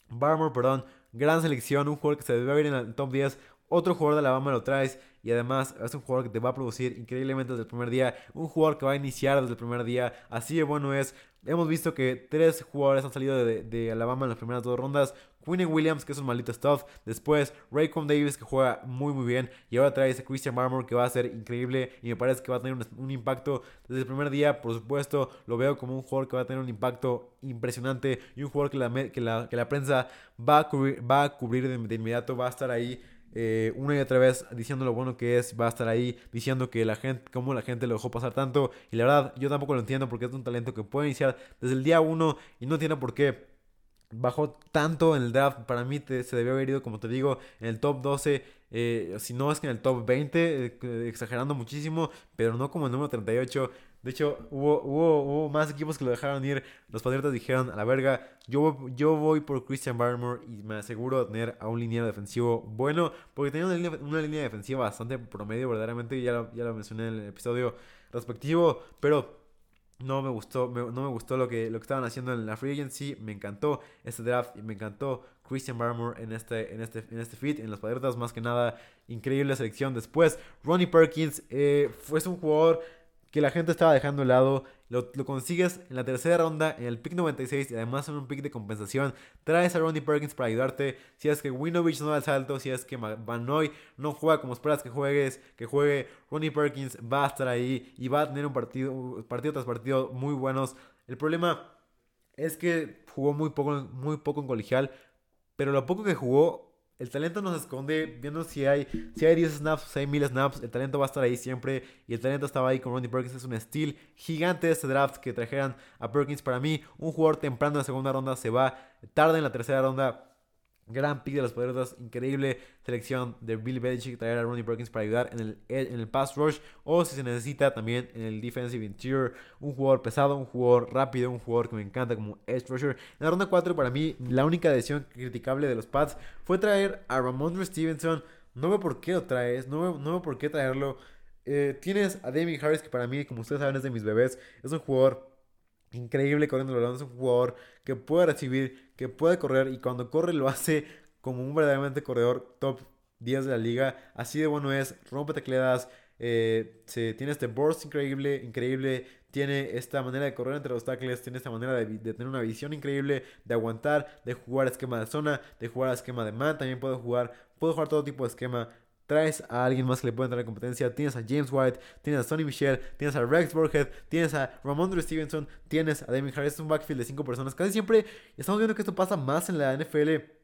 Barmore, perdón, gran selección, un jugador que se debe ver en el top 10. Otro jugador de Alabama lo traes y además es un jugador que te va a producir increíblemente desde el primer día, un jugador que va a iniciar desde el primer día, así de bueno es. Hemos visto que tres jugadores han salido de, Alabama en las primeras dos rondas. Quinn Williams, que es un maldito stuff. Después, Raycon Davis, que juega muy, muy bien. Y ahora trae ese Christian Marmor, que va a ser increíble. Y me parece que va a tener un, impacto desde el primer día. Por supuesto, lo veo como un jugador que va a tener un impacto impresionante. Y un jugador que la, que la, que la prensa va a cubrir, va a cubrir de inmediato. Va a estar ahí eh, una y otra vez diciendo lo bueno que es, va a estar ahí diciendo que la gente, cómo la gente lo dejó pasar tanto. Y la verdad, yo tampoco lo entiendo porque es un talento que puede iniciar desde el día uno y no tiene por qué bajó tanto en el draft. Para mí se debió haber ido, como te digo, en el top 12. Eh, si no es que en el top 20, eh, exagerando muchísimo, pero no como el número 38. De hecho, hubo, hubo, más equipos que lo dejaron ir. Los Patriotas dijeron, a la verga, yo, yo voy por Christian Barmore y me aseguro de tener a un liniero defensivo bueno. Porque tenía una línea, defensiva bastante promedio, verdaderamente. Ya lo, ya lo mencioné en el episodio respectivo. Pero no me gustó, no me gustó lo que, lo que estaban haciendo en la free agency. Me encantó este draft y me encantó Christian Barmore en este, en este, en este fit, en los Patriotas. Más que nada, increíble selección. Después, Ronnie Perkins eh, fue un jugador que la gente estaba dejando de lado. Lo, consigues en la tercera ronda, en el pick 96 y además en un pick de compensación. Traes a Ronnie Perkins para ayudarte. Si es que Winovich no da el salto, si es que Van Noy no juega como esperas que juegues, que juegue, Ronnie Perkins va a estar ahí y va a tener un partido, partido tras partido muy buenos. El problema es que jugó muy poco, muy poco en colegial, pero lo poco que jugó el talento no se esconde, viendo si hay, si hay 10 snaps, si hay 1000 snaps, el talento va a estar ahí siempre. Y el talento estaba ahí con Ronnie Perkins. Es un steal gigante de este draft que trajeran a Perkins. Para mí, un jugador temprano en la segunda ronda se va tarde en la tercera ronda. Gran pick de los Patriotas, increíble selección de Bill Belichick traer a Ronnie Perkins para ayudar en el, en el pass rush o si se necesita también en el defensive interior, un jugador pesado, un jugador rápido, un jugador que me encanta como edge rusher. En la ronda 4 para mí la única decisión criticable de los Pats fue traer a Ramondre Stevenson. No veo por qué lo traes, no veo, no veo por qué traerlo. Eh, tienes a Damien Harris que para mí, como ustedes saben, es de mis bebés, es un jugador increíble corriendo el balón, es un jugador que puede recibir, que puede correr y cuando corre lo hace como un verdaderamente corredor top 10 de la liga. Así de bueno es, rompe tecleadas, eh, se, tiene este burst increíble, increíble, tiene esta manera de correr entre los tackles, tiene esta manera de, tener una visión increíble, de aguantar, de jugar esquema de zona, de jugar esquema de man, también puede jugar, puede jugar todo tipo de esquema, traes a alguien más que le puede entrar en competencia. Tienes a James White, tienes a Sonny Michel, tienes a Rex Burkhead, tienes a Ramondre Stevenson, tienes a Damien Harris. Es un backfield de 5 personas. Casi siempre estamos viendo que esto pasa más en la NFL.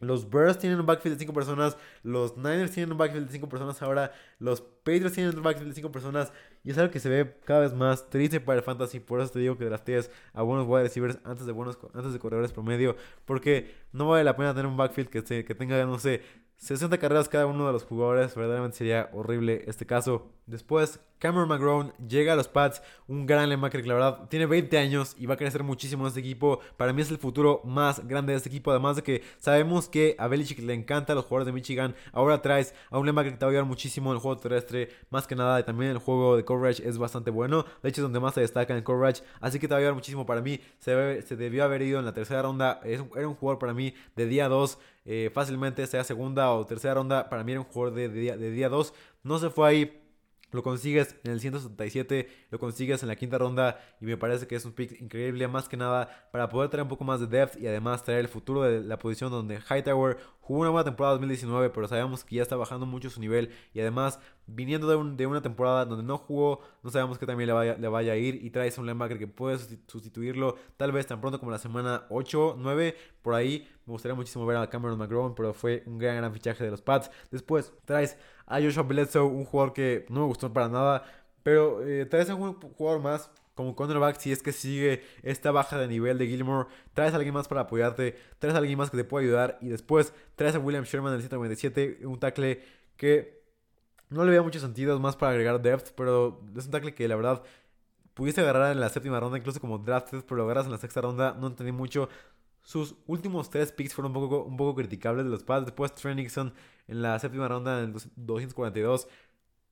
Los Bears tienen un backfield de 5 personas. Los Niners tienen un backfield de 5 personas ahora. Los Patriots tienen un backfield de 5 personas. Y es algo que se ve cada vez más triste para el fantasy. Por eso te digo que draftees a buenos wide receivers antes de, buenos, antes de corredores promedio. Porque no vale la pena tener un backfield que, que tenga, no sé, 60 carreras cada uno de los jugadores, verdaderamente sería horrible este caso. Después, Cameron McGrone llega a los Pats, un gran linebacker que la verdad tiene 20 años y va a crecer muchísimo en este equipo. Para mí es el futuro más grande de este equipo, además de que sabemos que a Belichick le encanta a los jugadores de Michigan. Ahora traes a un linebacker que te va a ayudar muchísimo en el juego terrestre, más que nada, y también el juego de coverage es bastante bueno. De hecho, es donde más se destaca en coverage, así que te va a ayudar muchísimo para mí. Se, debió haber ido en la tercera ronda, era un jugador para mí de día 2. Eh, fácilmente sea segunda o tercera ronda. Para mí era un jugador de, de día 2. No se fue ahí lo consigues en el 177, lo consigues en la quinta ronda y me parece que es un pick increíble más que nada para poder traer un poco más de depth y además traer el futuro de la posición donde Hightower jugó una buena temporada 2019 pero sabemos que ya está bajando mucho su nivel y además viniendo de, una temporada donde no jugó no sabemos que también le vaya, le vaya a ir y traes un linebacker que puede sustituirlo tal vez tan pronto como la semana 8, 9 por ahí me gustaría muchísimo ver a Cameron McGrone pero fue un gran gran fichaje de los Pats. Después traes a Joshua Bledsoe, un jugador que no me gustó para nada. Pero eh, traes a un jugador más como cornerback si es que sigue esta baja de nivel de Gilmore. Traes a alguien más para apoyarte. Traes a alguien más que te pueda ayudar. Y después traes a William Sherman en el 197. Un tackle que no le veía mucho sentido. Es más para agregar depth. Pero es un tackle que la verdad pudiste agarrar en la séptima ronda. Incluso como drafted. Pero lo agarras en la sexta ronda. No entendí mucho. Sus últimos tres picks fueron un poco, un poco criticables de los Pats. Después Trey Nixon en la séptima ronda en el 242.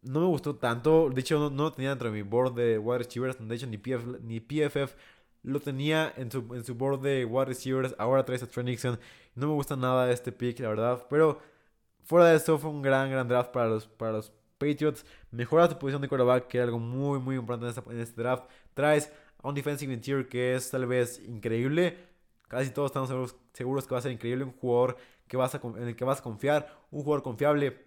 No me gustó tanto. De hecho, no, lo tenía dentro de mi board de wide receivers. De hecho, ni, ni PFF lo tenía en su, en su board de wide receivers. Ahora traes a Trey Nixon. No me gusta nada este pick, la verdad. Pero fuera de eso, fue un gran, gran draft para los, para los Patriots. Mejora tu posición de quarterback, que era algo muy, muy importante en este draft. Traes a un defensive interior que es tal vez increíble. Casi todos estamos seguros, que va a ser increíble. Un jugador que vas a, en el que vas a confiar, un jugador confiable,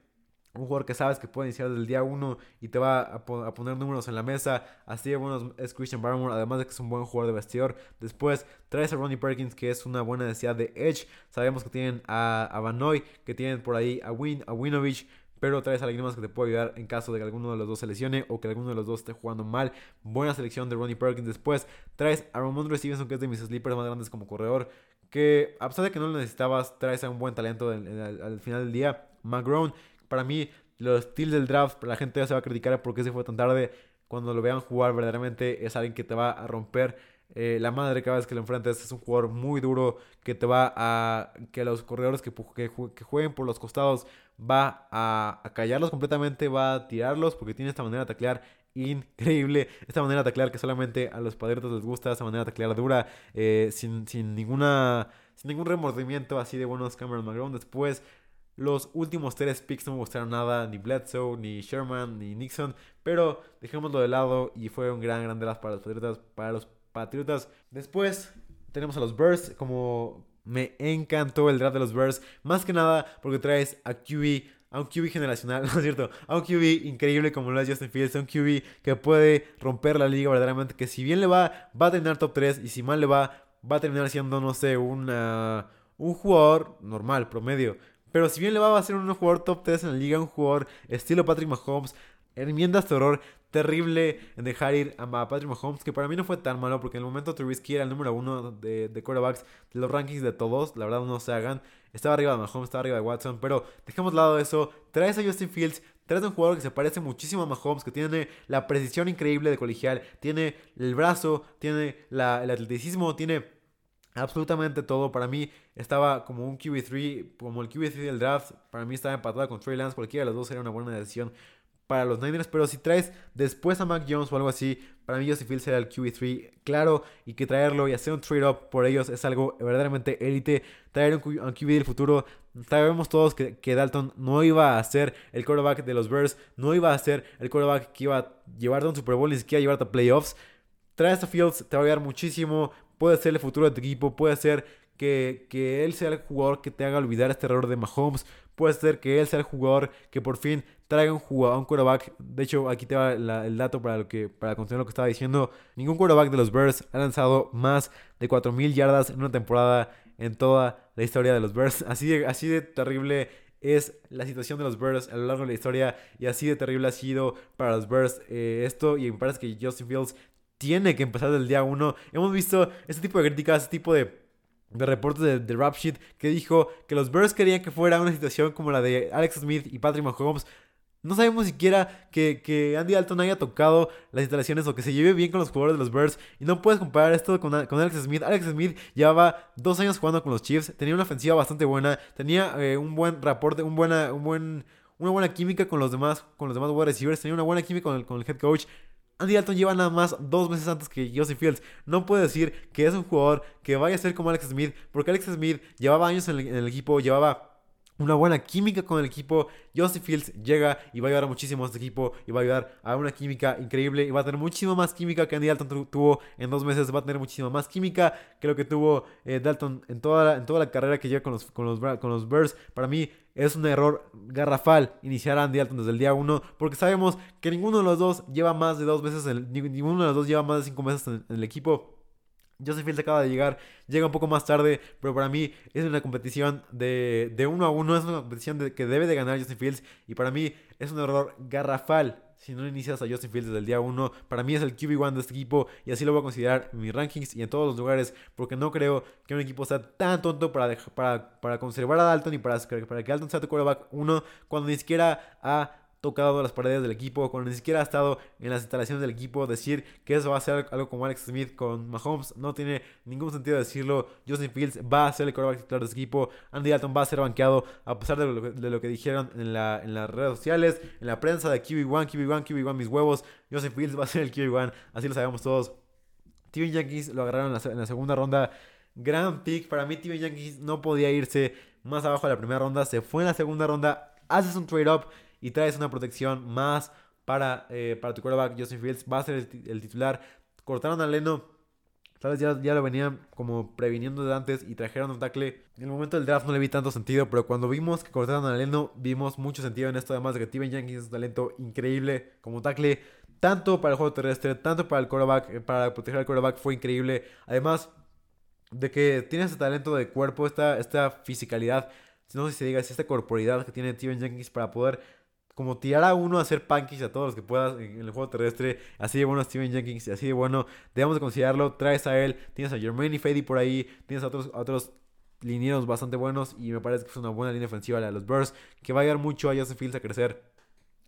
un jugador que sabes que puede iniciar desde el día 1 y te va a, poner números en la mesa. Así de bueno es Christian Barmore, además de que es un buen jugador de vestidor. Después traes a Ronnie Perkins, que es una buena necesidad de Edge. Sabemos que tienen a, a Vanoy, que tienen por ahí a, Win, a Winovich. Pero traes a alguien más que te puede ayudar en caso de que alguno de los dos se lesione o que alguno de los dos esté jugando mal. Buena selección de Ronnie Perkins. Después traes a Ramondre Stevenson, que es de mis sleepers más grandes como corredor que a pesar de que no lo necesitabas, traes a un buen talento al final del día. McGrone, para mí, los steals del draft, la gente ya se va a criticar porque se fue tan tarde. Cuando lo vean jugar, verdaderamente es alguien que te va a romper eh, la madre cada vez que lo enfrentes. Es un jugador muy duro que te va a. que los corredores que, que, jueguen por los costados va a, a callarlos completamente, va a tirarlos porque tiene esta manera de taclear increíble. Esta manera de taclear que solamente a los padritos les gusta, esta manera de taclear dura, eh, sin, sin, ninguna, sin ningún remordimiento así de buenos Cameron McGrone. Después, los últimos tres picks no me gustaron nada, ni Bledsoe, ni Sherman, ni Nixon, pero dejémoslo de lado y fue un gran, gran draft para los Patriotas. Para los Patriotas. Después tenemos a los Bears, como me encantó el draft de los Bears, más que nada porque traes a QB a un QB generacional, ¿no es cierto? A un QB increíble como lo es Justin Fields, a un QB que puede romper la liga verdaderamente, que si bien le va, va a terminar top 3 y si mal le va, va a terminar siendo, no sé, un jugador normal, promedio. Pero si bien le va, va a ser un jugador top 3 en la liga, un jugador estilo Patrick Mahomes, enmiendas terror, terrible en dejar ir a Patrick Mahomes, que para mí no fue tan malo, porque en el momento Trubisky era el número uno de, de quarterbacks de los rankings de todos, la verdad no se hagan. estaba arriba de Mahomes, estaba arriba de Watson, pero dejemos de lado eso, traes a Justin Fields, traes a un jugador que se parece muchísimo a Mahomes, que tiene la precisión increíble de colegial, tiene el brazo, tiene el atleticismo, tiene absolutamente todo. Para mí estaba como un QB3, como el QB3 del draft, para mí estaba empatado con Trey Lance, cualquiera de los dos sería una buena decisión para los Niners, pero si traes después a Mac Jones o algo así, para mí Justin Fields será el QB3, claro, y que traerlo y hacer un trade-up por ellos es algo verdaderamente élite. Traer un, QB del futuro, sabemos todos que, que, Dalton no iba a ser el quarterback de los Bears, no iba a ser el quarterback que iba a llevarte a un Super Bowl, ni siquiera llevarte a playoffs. Traes a Fields, te va a ayudar muchísimo, puede ser el futuro de tu equipo, puede ser que, que, él sea el jugador que te haga olvidar este error de Mahomes. Puede ser que él sea el jugador que por fin traiga un jugador, un quarterback. De hecho, aquí te va el dato para lo que para continuar lo que estaba diciendo. Ningún quarterback de los Bears ha lanzado más de 4000 yardas en una temporada en toda la historia de los Bears. Así de, así de terrible es la situación de los Bears a lo largo de la historia y así de terrible ha sido para los Bears eh, esto y me parece que Justin Fields tiene que empezar del día uno. Hemos visto este tipo de críticas, este tipo de de reportes de, de Rap que dijo que los Bears querían que fuera una situación como la de Alex Smith y Patrick Mahomes. No sabemos siquiera que, que, Andy Dalton haya tocado las instalaciones o que se lleve bien con los jugadores de los Bears. Y no puedes comparar esto con, con Alex Smith. Alex Smith llevaba dos años jugando con los Chiefs. Tenía una ofensiva bastante buena. Tenía eh, un buen reporte, un buena, un buen, una buena química con los demás, con los demás wide receivers. Tenía una buena química con el, con el head coach. Andy Dalton lleva nada más dos meses antes que Justin Fields. No puede decir que es un jugador que vaya a ser como Alex Smith, porque Alex Smith llevaba años en el, equipo, llevaba una buena química con el equipo. Justin Fields llega y va a ayudar muchísimo a este equipo y va a ayudar a una química increíble y va a tener muchísima más química que Andy Dalton tuvo en dos meses. Va a tener muchísima más química que lo que tuvo eh, Dalton en toda, la, en toda la carrera que lleva con los, con los, con los Bears. Para mí, es un error garrafal iniciar a Andy Dalton desde el día 1 porque sabemos que ninguno de los dos lleva más de dos meses, ninguno de los dos lleva más de cinco meses en, el equipo. Joseph Fields acaba de llegar, llega un poco más tarde, pero para mí es una competición de, de uno a uno, es una competición de, que debe de ganar Justin Fields y para mí es un error garrafal si no inicias a Justin Fields desde el día 1, para mí es el QB1 de este equipo y así lo voy a considerar en mis rankings y en todos los lugares, porque no creo que un equipo sea tan tonto para, para, para conservar a Dalton y para, para que Dalton sea tu quarterback 1 cuando ni siquiera ha tocado las paredes del equipo, cuando ni siquiera ha estado en las instalaciones del equipo, decir que eso va a ser algo como Alex Smith con Mahomes no tiene ningún sentido decirlo. Justin Fields va a ser el quarterback titular de ese equipo. Andy Dalton va a ser banqueado a pesar de lo, que, dijeron en, la, en las redes sociales, en la prensa de QB1, QB1, QB1, mis huevos. Justin Fields va a ser el QB1, así lo sabemos todos. Steven Yankees lo agarraron en la, segunda ronda. Gran pick. Para mí, Steven Yankees no podía irse más abajo de la primera ronda. Se fue en la segunda ronda. Haces un trade up y traes una protección más para, eh, para tu quarterback. Justin Fields va a ser el, titular. Cortaron a Leno. Tal vez ya, ya, lo venían como previniendo de antes y trajeron un tackle. En el momento del draft no le vi tanto sentido, pero cuando vimos que cortaron a Leno, vimos mucho sentido en esto. Además de que Steven Jenkins es un talento increíble como tackle, tanto para el juego terrestre, tanto para el quarterback, eh, para proteger al quarterback, fue increíble. Además de que tiene ese talento de cuerpo, esta, esta fisicalidad, no sé si se diga, esta corporalidad que tiene Steven Jenkins para poder como tirar a uno a hacer pancakes a todos los que puedas en el juego terrestre. Así de bueno Steven Jenkins, así de bueno. Debemos de considerarlo. Traes a él, tienes a Jermaine y Fady por ahí, tienes a otros, otros linieros bastante buenos. Y me parece que es una buena línea ofensiva la de los Bears, que va a ayudar mucho a Justin Fields a crecer.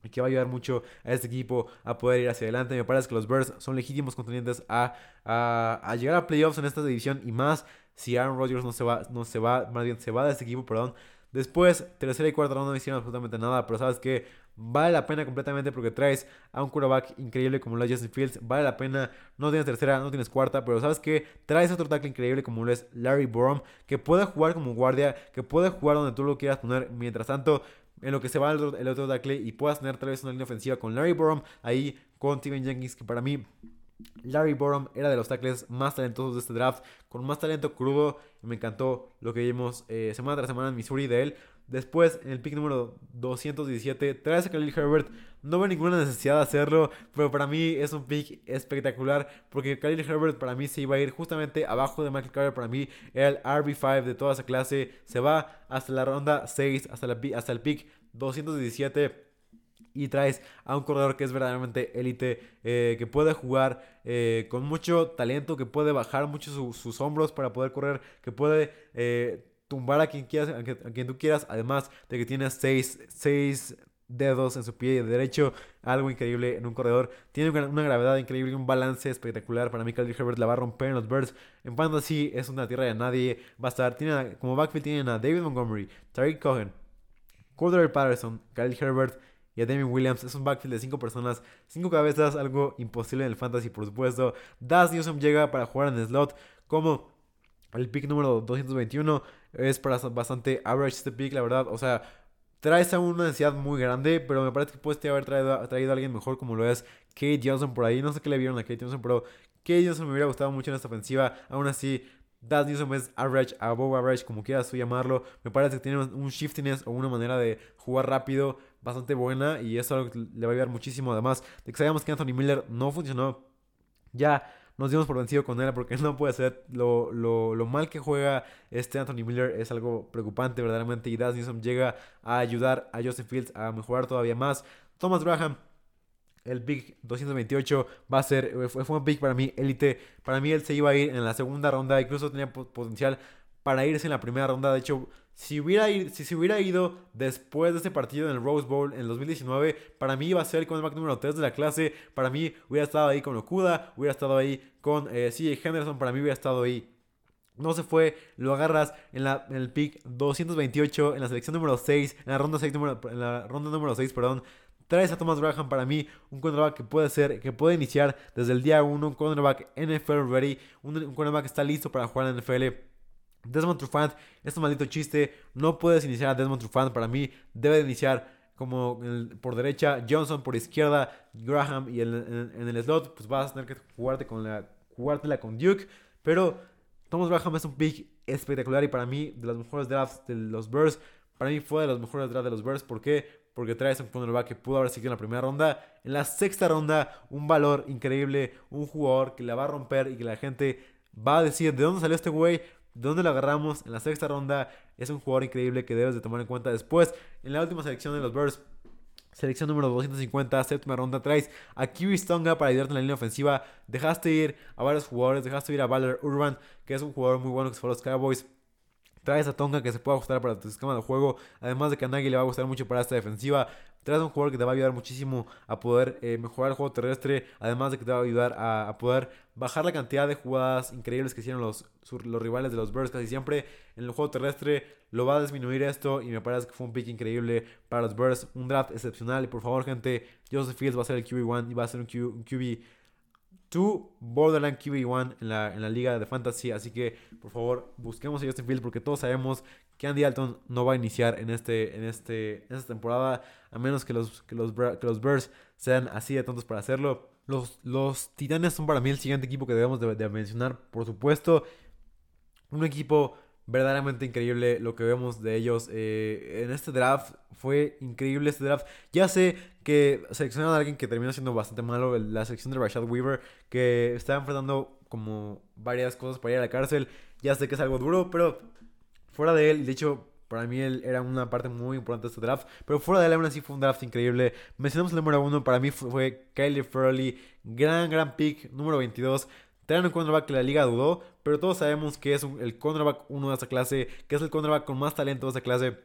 Y que va a ayudar mucho a este equipo a poder ir hacia adelante. Me parece que los Bears son legítimos contendientes a, a, llegar a playoffs en esta división. Y más si Aaron Rodgers no se va, no se va, más bien se va de este equipo, perdón. Después, tercera y cuarta ronda no hicieron absolutamente nada, pero sabes que vale la pena completamente porque traes a un quarterback increíble como lo es Justin Fields, vale la pena, no tienes tercera, no tienes cuarta, pero sabes que traes otro tackle increíble como lo es Larry Borom, que puede jugar como guardia, que puede jugar donde tú lo quieras poner, mientras tanto en lo que se va el otro, el tackle y puedas tener tal vez una línea ofensiva con Larry Borom ahí con Steven Jenkins, que para mí Larry Borom era de los tackles más talentosos de este draft, con más talento crudo. Me encantó lo que vimos eh, semana tras semana en Missouri de él. Después, en el pick número 217, traes a Khalil Herbert. No veo ninguna necesidad de hacerlo, pero para mí es un pick espectacular. Porque Khalil Herbert para mí se iba a ir justamente abajo de Michael Carter. Para mí era el RB5 de toda esa clase. Se va hasta la ronda 6, hasta, la, hasta el pick 217 y traes a un corredor que es verdaderamente élite, eh, que puede jugar eh, con mucho talento, que puede bajar mucho sus hombros para poder correr, que puede eh, tumbar a quien, quieras, a quien, tú quieras, además de que tiene 6 dedos en su pie derecho, algo increíble en un corredor. Tiene una gravedad increíble, un balance espectacular. Para mí, Khalil Herbert la va a romper en los Birds. En Fantasy es una tierra de nadie. Va a estar, tiene como backfield tienen a David Montgomery, Tariq Cohen, Cordero Patterson, Khalil Herbert y a Damien Williams. Es un backfield de 5 personas, 5 cabezas, algo imposible en el fantasy, por supuesto. Das Newsom llega para jugar en el slot como el pick número 221. Es para bastante average este pick, la verdad. O sea, traes a una necesidad muy grande, pero me parece que puedes haber traído, traído a alguien mejor como lo es Kate Johnson por ahí. No sé qué le vieron a Kate Johnson, pero Kate Johnson me hubiera gustado mucho en esta ofensiva. Aún así, Das Newsom es average, above average, como quieras tú llamarlo. Me parece que tiene un shiftiness o una manera de jugar rápido bastante buena y eso algo que le va a ayudar muchísimo. Además de que sabíamos que Anthony Miller no funcionó. Ya nos dimos por vencido con él porque no puede ser. Lo, lo, mal que juega este Anthony Miller es algo preocupante verdaderamente y Das Newsom llega a ayudar a Joseph Fields a mejorar todavía más. Thomas Graham el Big 228 va a ser, eh, fue, un pick para mí, élite. Para mí él se iba a ir en la segunda ronda, incluso tenía potencial para irse en la primera ronda. De hecho, si hubiera, si se hubiera ido después de este partido en el Rose Bowl en el 2019, para mí iba a ser el cornerback número 3 de la clase. Para mí hubiera estado ahí con Okuda, hubiera estado ahí con eh, CJ Henderson, para mí hubiera estado ahí. No se fue, lo agarras en, la, el pick 228, en la selección número 6, en la ronda, 6, número, en la ronda número 6, perdón, traes a Thomas Graham para mí, un cornerback que puede ser, que puede iniciar desde el día 1, un cornerback NFL ready, un, un cornerback que está listo para jugar en NFL. Desmond Trufant, este maldito chiste, no puedes iniciar a Desmond Trufant, para mí debe de iniciar como por derecha, Johnson por izquierda, Graham y en, el slot, pues vas a tener que jugarte con la, jugártela con Duke, pero Thomas Graham es un pick espectacular y para mí de los mejores drafts de los Bears, para mí fue de los mejores drafts de los Bears, ¿por qué? porque traes un cornerback que pudo haber seguido en la primera ronda. En la sexta ronda, un valor increíble, un jugador que la va a romper y que la gente va a decir, ¿de dónde salió este güey? ¿De dónde lo agarramos? En la sexta ronda es un jugador increíble que debes de tomar en cuenta después. En la última selección de los Bears, Selección número 250, séptima ronda, traes a Kiwi Stonga para ayudarte en la línea ofensiva. Dejaste ir a varios jugadores, dejaste ir a Valor Urban, que es un jugador muy bueno que se fue a los Cowboys. Traes a Tonga que se pueda ajustar para tu esquema de juego. Además de que a Nagy le va a gustar mucho para esta defensiva. Traes a un jugador que te va a ayudar muchísimo a poder eh, mejorar el juego terrestre. Además de que te va a ayudar a, poder bajar la cantidad de jugadas increíbles que hicieron los, los rivales de los Bears. Casi siempre en el juego terrestre lo va a disminuir esto. Y me parece que fue un pick increíble para los Bears. Un draft excepcional. Y por favor, gente, Joseph Fields va a ser el QB1 y va a ser un, un QB tu Borderland QB1 en la, en la liga de fantasy. Así que, por favor, busquemos a Justin Fields porque todos sabemos que Andy Dalton no va a iniciar en, este, en, este, esta temporada, a menos que los, que los, que los Bears sean así de tontos para hacerlo. Los, los Titanes son para mí el siguiente equipo que debemos de mencionar, por supuesto. Un equipo verdaderamente increíble lo que vemos de ellos eh, en este draft. Fue increíble este draft. Ya sé que seleccionaron a alguien que terminó siendo bastante malo, la selección de Rashad Weaver, que está enfrentando como varias cosas para ir a la cárcel. Ya sé que es algo duro, pero fuera de él, de hecho, para mí él era una parte muy importante de este draft. Pero fuera de él, aún así fue un draft increíble. Mencionamos el número uno, para mí fue, Kylie Furley. Gran, gran pick. Número 22. Traen un cornerback que la liga dudó, pero todos sabemos que es el cornerback uno de esta clase, que es el cornerback con más talento de esta clase.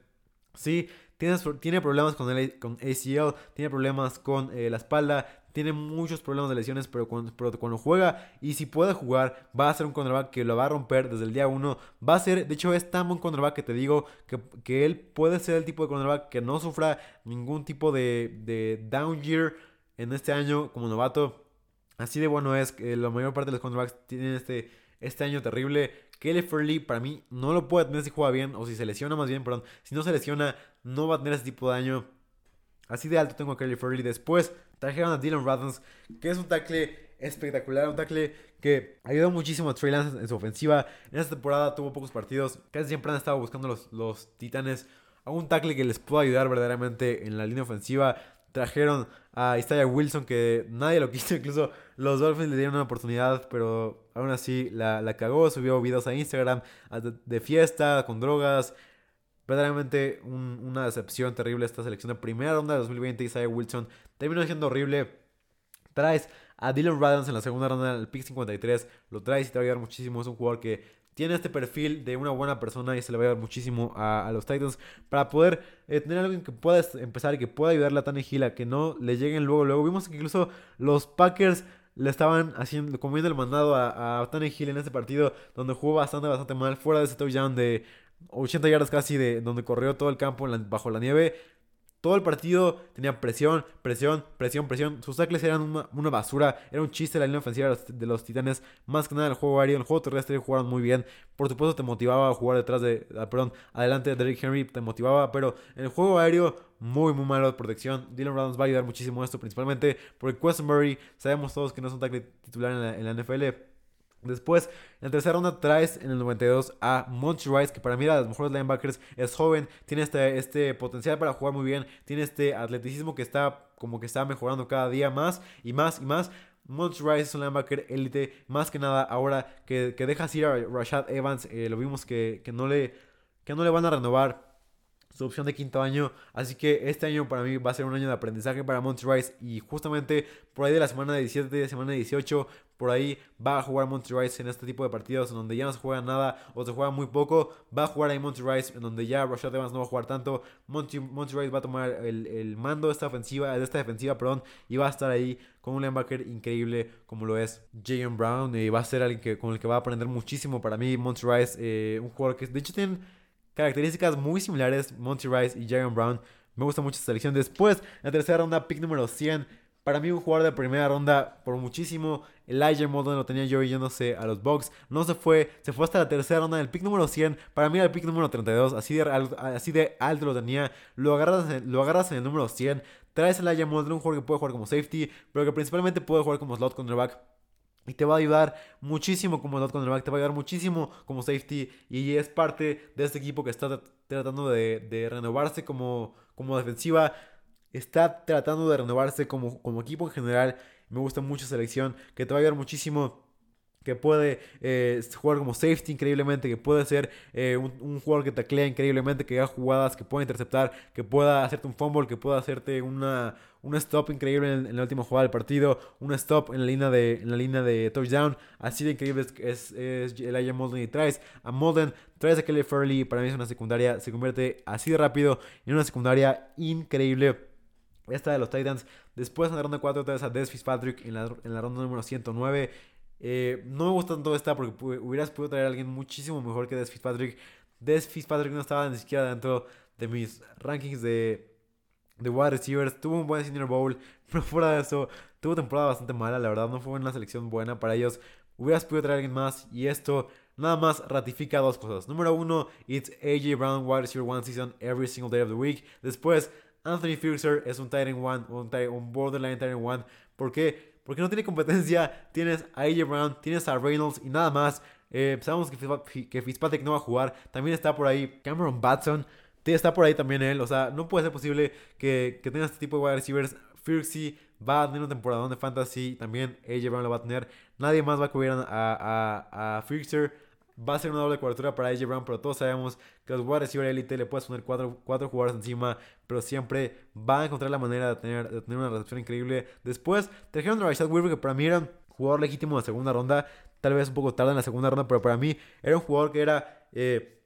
Sí, tiene, problemas con, el, con ACL, tiene problemas con eh, la espalda, tiene muchos problemas de lesiones, pero cuando, cuando, juega y si puede jugar, va a ser un cornerback que lo va a romper desde el día uno. Va a ser, de hecho, es tan buen cornerback que te digo que, que él puede ser el tipo de cornerback que no sufra ningún tipo de, de down year en este año como novato. Así de bueno es que la mayor parte de los cornerbacks tienen este, este año terrible. Kelly Furley para mí no lo puede tener si juega bien o si se lesiona más bien, perdón. Si no se lesiona, no va a tener ese tipo de daño. Así de alto tengo a Kelly Furley. Después trajeron a Dylan Radons, que es un tackle espectacular, un tackle que ayudó muchísimo a Trey Lance en su ofensiva. En esta temporada tuvo pocos partidos, casi siempre han estado buscando los, los Titanes a un tackle que les pueda ayudar verdaderamente en la línea ofensiva. Trajeron a Isaiah Wilson, que nadie lo quiso, incluso los Dolphins le dieron una oportunidad, pero aún así la, la cagó. Subió videos a Instagram de, fiesta, con drogas. Verdaderamente una decepción terrible esta selección de primera ronda de 2020. Isaiah Wilson terminó siendo horrible. Traes a Dylan Radons en la segunda ronda, el pick 53. Lo traes y te va a ayudar muchísimo. Es un jugador que tiene este perfil de una buena persona y se le va a ayudar muchísimo a, los Titans para poder eh, tener alguien que pueda empezar y que pueda ayudarle a Tannehill a que no le lleguen luego. Luego vimos que incluso los Packers le estaban haciendo, comiendo el mandado a, a Tannehill en este partido donde jugó bastante, bastante mal, fuera de ese touchdown de 80 yardas casi de donde corrió todo el campo bajo la nieve. Todo el partido tenía presión, presión, presión, presión. Sus tackles eran una, basura. Era un chiste la línea ofensiva de los, Titanes. Más que nada el juego aéreo. El juego terrestre jugaron muy bien. Por supuesto te motivaba a jugar detrás de... Ah, perdón, adelante de Derrick Henry te motivaba. Pero en el juego aéreo muy, muy malo de protección. Dylan Brown va a ayudar muchísimo a esto. Principalmente porque Questenberry sabemos todos que no es un tackle titular en la, en la NFL. Después, en la tercera ronda traes en el 92 a Monty Rice, que para mí era de los mejores linebackers, es joven, tiene este, este potencial para jugar muy bien, tiene este atleticismo que está como que está mejorando cada día más y más y más. Monty Rice es un linebacker élite, más que nada ahora que, que deja ir a Rashad Evans, eh, lo vimos que, que, no le, que no le van a renovar su opción de quinto año. Así que este año para mí va a ser un año de aprendizaje para Monty Rice. Y justamente por ahí de la semana 17, de semana 18, por ahí va a jugar Monty Rice en este tipo de partidos donde ya no se juega nada o se juega muy poco. Va a jugar ahí Monty Rice en donde ya Rashad Evans no va a jugar tanto. Monty, Rice va a tomar el, mando de esta ofensiva, de esta defensiva, perdón, y va a estar ahí con un linebacker increíble como lo es Jayon Brown. Y va a ser alguien que, con el que va a aprender muchísimo para mí. Monty Rice, eh, un jugador que de hecho tiene características muy similares, Monty Rice y Jaron Brown. Me gusta mucho esta selección. Después, en la tercera ronda, pick número 100. Para mí, un jugador de primera ronda por muchísimo. Elijah Molden lo tenía yo yéndose a los Bucks. No se fue, se fue hasta la tercera ronda del pick número 100. Para mí era el pick número 32. Así de, así de alto lo tenía. Lo agarras, lo agarras en el número 100. Traes a Elijah Molden, un jugador que puede jugar como safety, pero que principalmente puede jugar como slot cornerback. Y te va a ayudar muchísimo como con el back, te va a ayudar muchísimo como safety. Y es parte de este equipo que está tratando de, renovarse como, como defensiva. Está tratando de renovarse como, como equipo en general. Me gusta mucho selección, que te va a ayudar muchísimo que puede eh, jugar como safety increíblemente, que puede ser eh, un, jugador que taclea increíblemente, que haga jugadas, que pueda interceptar, que pueda hacerte un fumble, que pueda hacerte una, un stop increíble en, la última jugada del partido, un stop en la línea de, en la línea de touchdown. Así de increíble es, es, el Aya Molden y traes a Molden, traes a Kelly Fairley, para mí es una secundaria, se convierte así de rápido en una secundaria increíble. Esta de los Titans. Después en la ronda 4 traes a Des Fitzpatrick en la, en la ronda número 109. Eh, no me gusta tanto esta porque hubieras podido traer a alguien muchísimo mejor que Des Fitzpatrick. Des Fitzpatrick no estaba ni siquiera dentro de mis rankings de, de wide receivers. Tuvo un buen Senior Bowl, pero fuera de eso, tuvo temporada bastante mala. La verdad, no fue una selección buena para ellos. Hubieras podido traer a alguien más y esto nada más ratifica dos cosas. Número uno, it's AJ Brown, wide receiver one season every single day of the week. Después, Anthony Fixer es un Titan one, un, un borderline Titan one. ¿Por qué? Porque no tiene competencia. Tienes a AJ Brown, tienes a Reynolds y nada más. Eh, sabemos que, Fitzpatrick no va a jugar. También está por ahí Cameron Batson. Está por ahí también él. O sea, no puede ser posible que, que tengas este tipo de wide receivers. Firksy va a tener una temporada de fantasy. También AJ Brown lo va a tener. Nadie más va a cubrir a, a, a. Va a ser una doble cobertura para AJ Brown, pero todos sabemos que los wide receiver elite le puedes poner cuatro, cuatro, jugadores encima, pero siempre va a encontrar la manera de tener, de tener una recepción increíble. Después trajeron a Rashad Weaver, que para mí era un jugador legítimo de segunda ronda, tal vez un poco tarde en la segunda ronda, pero para mí era un jugador que era eh,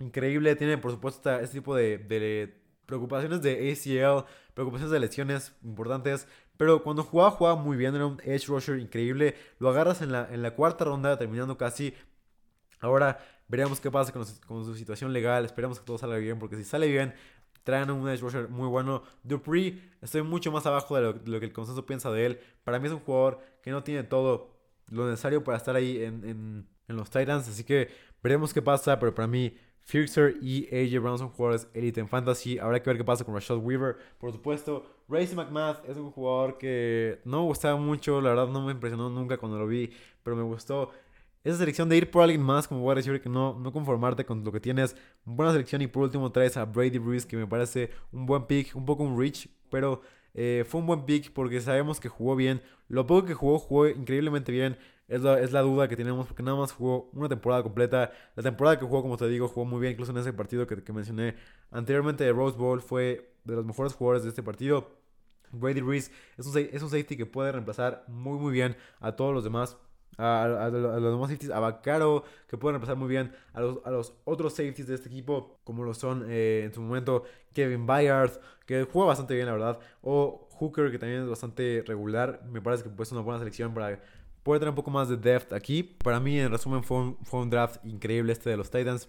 increíble. Tiene, por supuesto, este tipo de, de preocupaciones de ACL, preocupaciones de lesiones importantes, pero cuando jugaba, jugaba muy bien, era un edge rusher increíble. Lo agarras en la, en la cuarta ronda, terminando casi Ahora veremos qué pasa con, su situación legal. Esperemos que todo salga bien, porque si sale bien, traen un edge rusher muy bueno. Dupree, estoy mucho más abajo de lo, que el consenso piensa de él. Para mí es un jugador que no tiene todo lo necesario para estar ahí en, los Titans. Así que veremos qué pasa, pero para mí. Fixer y AJ Brown son jugadores elite en fantasy. Habrá que ver qué pasa con Rashad Weaver. Por supuesto, Racy McMath es un jugador que no me gustaba mucho. La verdad, no me impresionó nunca cuando lo vi, pero me gustó esa selección de ir por alguien más como a decir que no, no conformarte con lo que tienes. Buena selección y por último traes a Brady Ruiz que me parece un buen pick, un poco un reach, pero eh, fue un buen pick porque sabemos que jugó bien. Lo poco que jugó, jugó increíblemente bien. Es la, es la duda que tenemos porque nada más jugó una temporada completa. La temporada que jugó, como te digo, jugó muy bien. Incluso en ese partido que, que mencioné anteriormente de Rose Bowl fue de los mejores jugadores de este partido. Brady Ruiz es un, es un safety que puede reemplazar muy muy bien a todos los demás a, los demás safeties, a Bacaro, que pueden empezar muy bien, a los, a los otros safeties de este equipo, como lo son eh, en su momento Kevin Byard, que juega bastante bien, la verdad, o Hooker, que también es bastante regular. Me parece que puede ser una buena selección para poder tener un poco más de depth aquí. Para mí, en resumen, fue fue un draft increíble este de los Titans.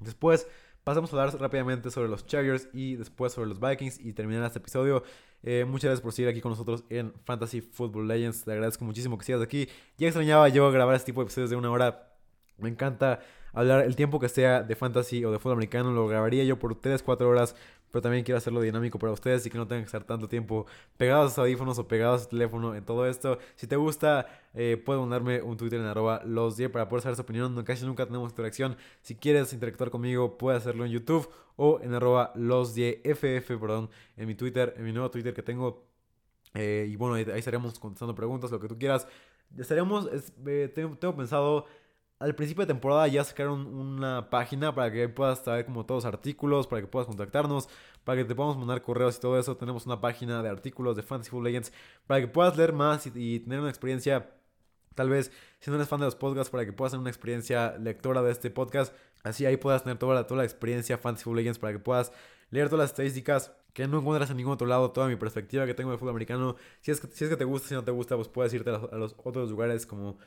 Después pasamos a hablar rápidamente sobre los Chargers y después sobre los Vikings y terminar este episodio. Eh, muchas gracias por seguir aquí con nosotros en Fantasy Football Legends. Te agradezco muchísimo que sigas aquí. Ya extrañaba yo grabar este tipo de episodios de una hora. Me encanta hablar el tiempo que sea de fantasy o de fútbol americano. Lo grabaría yo por 3-4 horas pero también quiero hacerlo dinámico para ustedes y que no tengan que estar tanto tiempo pegados a sus audífonos o pegados a su teléfono en todo esto. Si te gusta, eh, puedes mandarme un Twitter en arroba los para poder saber su opinión. Casi nunca tenemos interacción. Si quieres interactuar conmigo, puedes hacerlo en YouTube o en arroba los FF, perdón, en mi Twitter, en mi nuevo Twitter que tengo. Eh, y bueno, ahí, estaremos contestando preguntas, lo que tú quieras. Estaremos, eh, tengo pensado al principio de temporada ya sacaron una página para que puedas saber como todos los artículos, para que puedas contactarnos, para que te podamos mandar correos y todo eso. Tenemos una página de artículos de Fantasy Football Legends para que puedas leer más y, tener una experiencia, tal vez si no eres fan de los podcasts, para que puedas tener una experiencia lectora de este podcast. Así ahí puedas tener toda la, toda la experiencia Fantasy Football Legends para que puedas leer todas las estadísticas que no encuentras en ningún otro lado, toda mi perspectiva que tengo de fútbol americano. Si es que, si es que te gusta, si no te gusta, pues puedes irte a los otros lugares como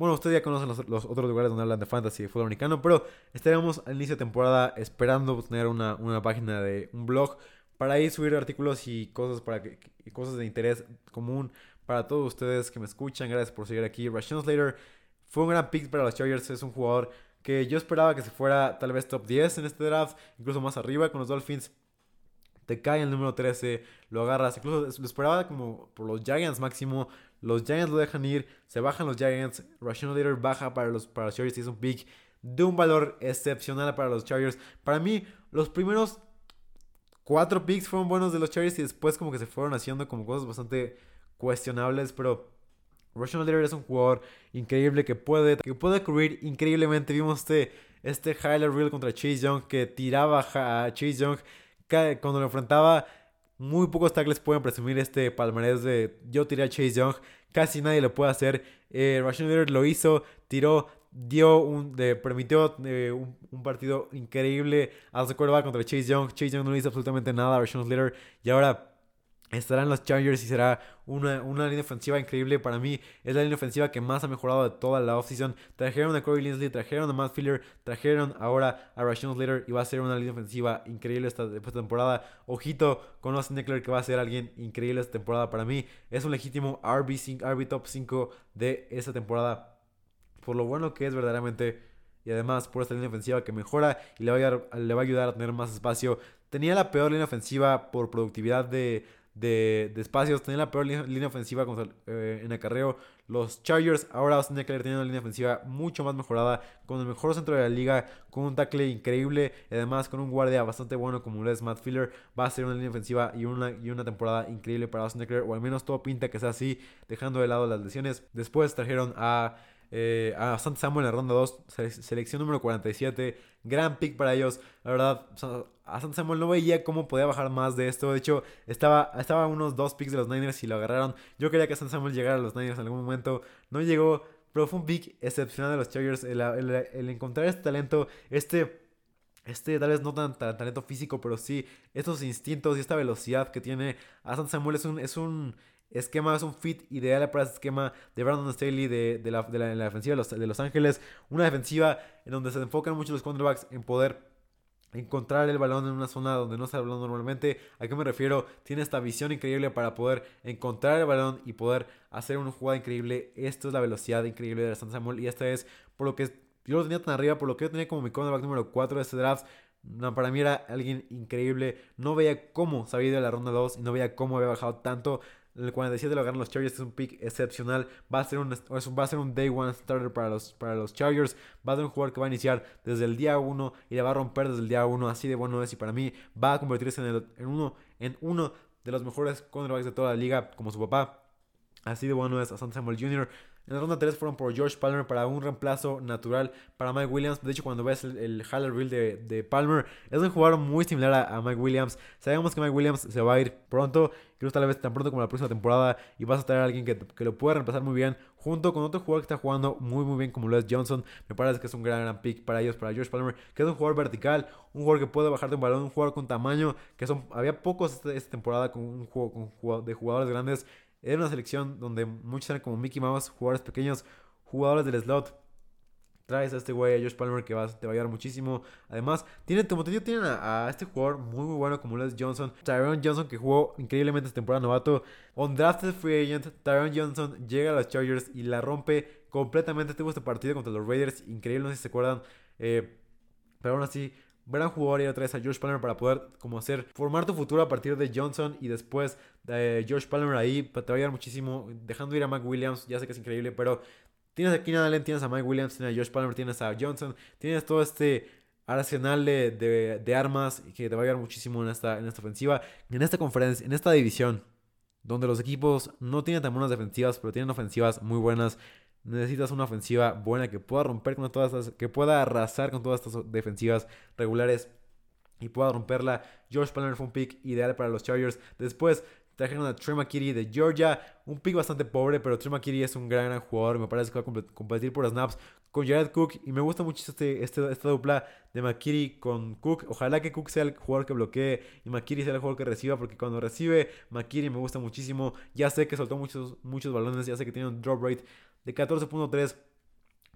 bueno, ustedes ya conocen los, otros lugares donde hablan de fantasy y fútbol americano, pero estaremos al inicio de temporada esperando tener una, página de un blog para ahí subir artículos y cosas para que, cosas de interés común para todos ustedes que me escuchan. Gracias por seguir aquí. Rashawn Slater fue un gran pick para los Chargers. Es un jugador que yo esperaba que se fuera tal vez top 10 en este draft, incluso más arriba con los Dolphins. Te cae el número 13, lo agarras. Incluso lo esperaba como por los Giants máximo. Los Giants lo dejan ir, se bajan los Giants. Rashon Leader baja para los, para Chargers y es un pick de un valor excepcional para los Chargers. Para mí, los primeros cuatro picks fueron buenos de los Chargers y después como que se fueron haciendo como cosas bastante cuestionables, pero Rashon Leader es un jugador increíble que puede, que puede cubrir increíblemente. Vimos este, este highlight reel contra Chase Young que tiraba a Chase Young cuando lo enfrentaba muy pocos tackles pueden presumir este palmarés de yo tiré a Chase Young. Casi nadie lo puede hacer. Eh, Rashon lo hizo, tiró, dio un, permitió eh, un, partido increíble a su contra Chase Young. Chase Young no hizo absolutamente nada a Rashon Slater. Y ahora estarán los Chargers y será una, una, línea ofensiva increíble. Para mí es la línea ofensiva que más ha mejorado de toda la offseason. Trajeron a Corey Linsley, trajeron a Matt Filler, trajeron ahora a Rashawn Slater y va a ser una línea ofensiva increíble esta, temporada. Ojito con Austin Eckler que va a ser alguien increíble esta temporada para mí. Es un legítimo RB, top 5 de esta temporada. Por lo bueno que es verdaderamente y además por esta línea ofensiva que mejora y le va, a, le va a ayudar a tener más espacio. Tenía la peor línea ofensiva por productividad de de, espacios. Tenía la peor línea, ofensiva eh, en acarreo. Los Chargers ahora Austin Eckler tiene una línea ofensiva mucho más mejorada. Con el mejor centro de la liga. Con un tackle increíble. Y además con un guardia bastante bueno como lo es Matt Filler. Va a ser una línea ofensiva y una, y una temporada increíble para Austin Eckler. O al menos todo pinta que sea así. Dejando de lado las lesiones. Después trajeron a... Eh, a Santa Samuel en la ronda 2, selección número 47, gran pick para ellos. La verdad, a San Samuel no veía cómo podía bajar más de esto. De hecho, estaba, estaba unos dos picks de los Niners y lo agarraron. Yo quería que San Samuel llegara a los Niners en algún momento. No llegó, pero fue un pick excepcional de los Chargers. El, encontrar este talento, este este tal vez no tan, talento físico, pero sí estos instintos y esta velocidad que tiene a San Samuel es un, es un esquema, es un fit ideal para ese esquema de Brandon Staley de, la, defensiva de los, Ángeles. Una defensiva en donde se enfocan mucho los quarterbacks en poder encontrar el balón en una zona donde no está el balón normalmente. ¿A qué me refiero? Tiene esta visión increíble para poder encontrar el balón y poder hacer una jugada increíble. Esto es la velocidad increíble de San Samuel y esta es por lo que yo lo tenía tan arriba, por lo que yo tenía como mi cornerback número 4 de este draft. para mí era alguien increíble. No veía cómo se había ido a la ronda 2 y no veía cómo había bajado tanto el 47 lo ganan los Chargers, es un pick excepcional. Va a ser un, va a ser un day one starter para los, para los Chargers. Va a ser un jugador que va a iniciar desde el día 1 y le va a romper desde el día 1. Así de bueno es. Y para mí va a convertirse en, en, uno, en uno de los mejores cornerbacks de toda la liga, como su papá. Así de bueno es a Samuel Jr. En la ronda 3 fueron por George Palmer para un reemplazo natural para Mike Williams. De hecho, cuando ves el, el highlight reel de, Palmer, es un jugador muy similar a, Mike Williams. Sabemos que Mike Williams se va a ir pronto, creo tal vez tan pronto como la próxima temporada, y vas a tener a alguien que, que lo pueda reemplazar muy bien, junto con otro jugador que está jugando muy muy bien como lo Johnson. Me parece que es un gran, gran pick para ellos, para George Palmer, que es un jugador vertical, un jugador que puede bajar de un balón, un jugador con tamaño, que son había pocos esta, esta temporada con un juego de jugadores grandes. Era una selección donde muchos eran como Mickey Mouse, jugadores pequeños, jugadores del slot. Traes a este güey, a Josh Palmer, que va, te va a ayudar muchísimo. Además, tiene, como te digo, tienen a, este jugador muy, muy bueno como Les Johnson. Tyron Johnson, que jugó increíblemente esta temporada novato. On drafted free agent, Tyron Johnson llega a los Chargers y la rompe completamente. Tuvo este partido contra los Raiders, increíble, no sé si se acuerdan. Eh, pero aún así, gran jugador y otra vez a Josh Palmer para poder como hacer formar tu futuro a partir de Johnson y después de Josh Palmer ahí te va a ayudar muchísimo dejando ir a Mike Williams ya sé que es increíble pero Tienes a Keenan Allen, tienes a Mike Williams, tienes a Josh Palmer, tienes a Johnson, tienes todo este arsenal de, de, armas que te va a ayudar muchísimo en esta, en esta ofensiva. En esta conferencia, en esta división, donde los equipos no tienen tan buenas defensivas, pero tienen ofensivas muy buenas. Necesitas una ofensiva buena que pueda romper con todas estas, que pueda arrasar con todas estas defensivas regulares y pueda romperla. Josh Palmer fue un pick ideal para los Chargers. Después Trajeron a Trey McKitty de Georgia, un pick bastante pobre, pero Trey McKitty es un gran, gran jugador. Me parece que va a competir por snaps con Jared Cook. Y me gusta mucho este, este, esta dupla de McKitty con Cook. Ojalá que Cook sea el jugador que bloquee y McKitty sea el jugador que reciba, porque cuando recibe McKitty me gusta muchísimo. Ya sé que soltó muchos, muchos balones, ya sé que tiene un drop rate de 14.3,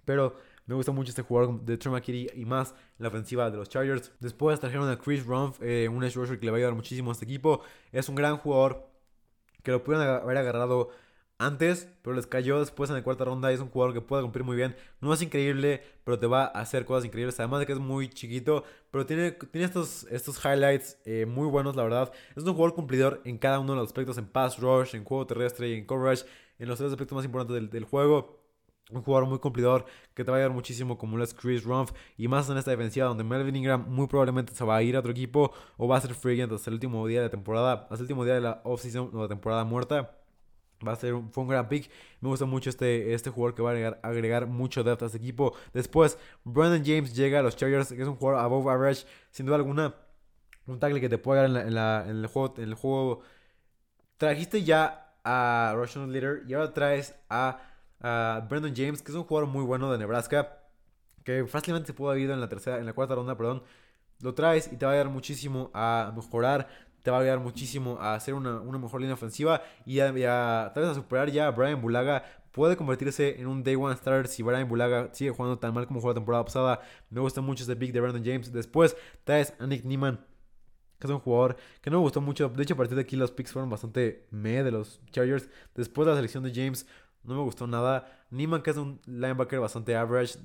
pero me gusta mucho este jugador de Trey y más en la ofensiva de los Chargers. Después trajeron a Chris Rumpf, eh, un edge rusher que le va a ayudar muchísimo a este equipo. Es un gran jugador que lo pudieron haber agarrado antes, pero les cayó después en la cuarta ronda. Es un jugador que puede cumplir muy bien. No es increíble, pero te va a hacer cosas increíbles. Además de que es muy chiquito, pero tiene, tiene estos, estos highlights eh, muy buenos, la verdad. Es un jugador cumplidor en cada uno de los aspectos: en pass rush, en juego terrestre y en coverage. En los tres aspectos más importantes del, del juego. Un jugador muy cumplidor que te va a ayudar muchísimo como lo es Chris Rumpf y más en esta defensiva donde Melvin Ingram muy probablemente se va a ir a otro equipo o va a ser free agent hasta el último día de la temporada, hasta el último día de la offseason o la temporada muerta. Va a ser un, fue un gran pick. Me gusta mucho este, este jugador que va a agregar, agregar mucho depth a este equipo. Después, Brandon James llega a los Chargers, que es un jugador above average, sin duda alguna. Un tackle que te puede dar en, la, en, el juego. En el juego. Trajiste ya a Russian Leader y ahora traes a a Brandon James, que es un jugador muy bueno de Nebraska, que fácilmente se pudo haber ido en la tercera, en la cuarta ronda, perdón. Lo traes y te va a ayudar muchísimo a mejorar, te va a ayudar muchísimo a hacer una, mejor línea ofensiva y a, tal vez a superar ya a Brian Bulaga. Puede convertirse en un day one starter si Brian Bulaga sigue jugando tan mal como jugó la temporada pasada. Me gusta mucho este pick de Brandon James. Después traes a Nick Neiman que es un jugador que no me gustó mucho. De hecho, a partir de aquí los picks fueron bastante meh de los Chargers. Después de la selección de James, no me gustó nada. Niman, que es un linebacker bastante average,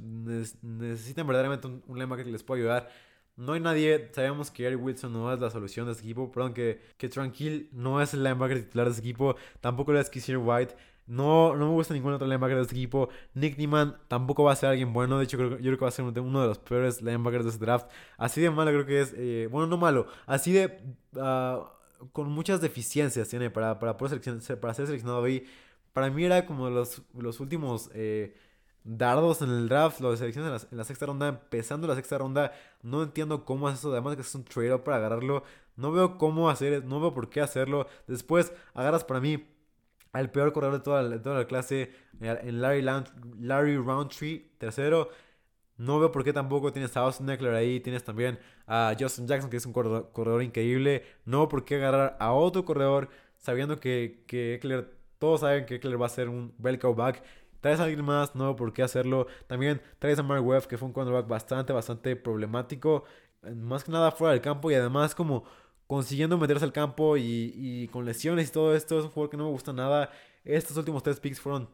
necesitan verdaderamente un, linebacker que les pueda ayudar. No hay nadie, sabemos que Eric Wilson no es la solución de este equipo, perdón, que, que Tranquil no es el linebacker titular de este equipo, tampoco lo es Kissir White. No, no me gusta ningún otro linebacker de este equipo. Nick Niemann tampoco va a ser alguien bueno. De hecho, yo creo que va a ser uno de los peores linebackers de este draft. Así de malo creo que es. Eh, bueno, no malo. Así de... Uh, con muchas deficiencias tiene para, para, poder para ser seleccionado ahí. Para mí era como los, los últimos eh, dardos en el draft, los selecciones en la, sexta ronda, empezando la sexta ronda. No entiendo cómo es eso, además de que es un trade-up para agarrarlo. No veo cómo hacer, no veo por qué hacerlo. Después agarras para mí al peor corredor de toda la, clase, en Larry, Larry Roundtree, tercero. No veo por qué tampoco tienes a Austin Eckler ahí. Tienes también a Justin Jackson, que es un corredor, increíble. No veo por qué agarrar a otro corredor sabiendo que, que Eckler todos saben que Eckler va a ser un welcome back. Traes a alguien más, no por qué hacerlo. También traes a Mark Webb, que fue un cornerback bastante, bastante problemático. Más que nada fuera del campo y además como consiguiendo meterse al campo y, con lesiones y todo esto. Es un jugador que no me gusta nada. Estos últimos tres picks fueron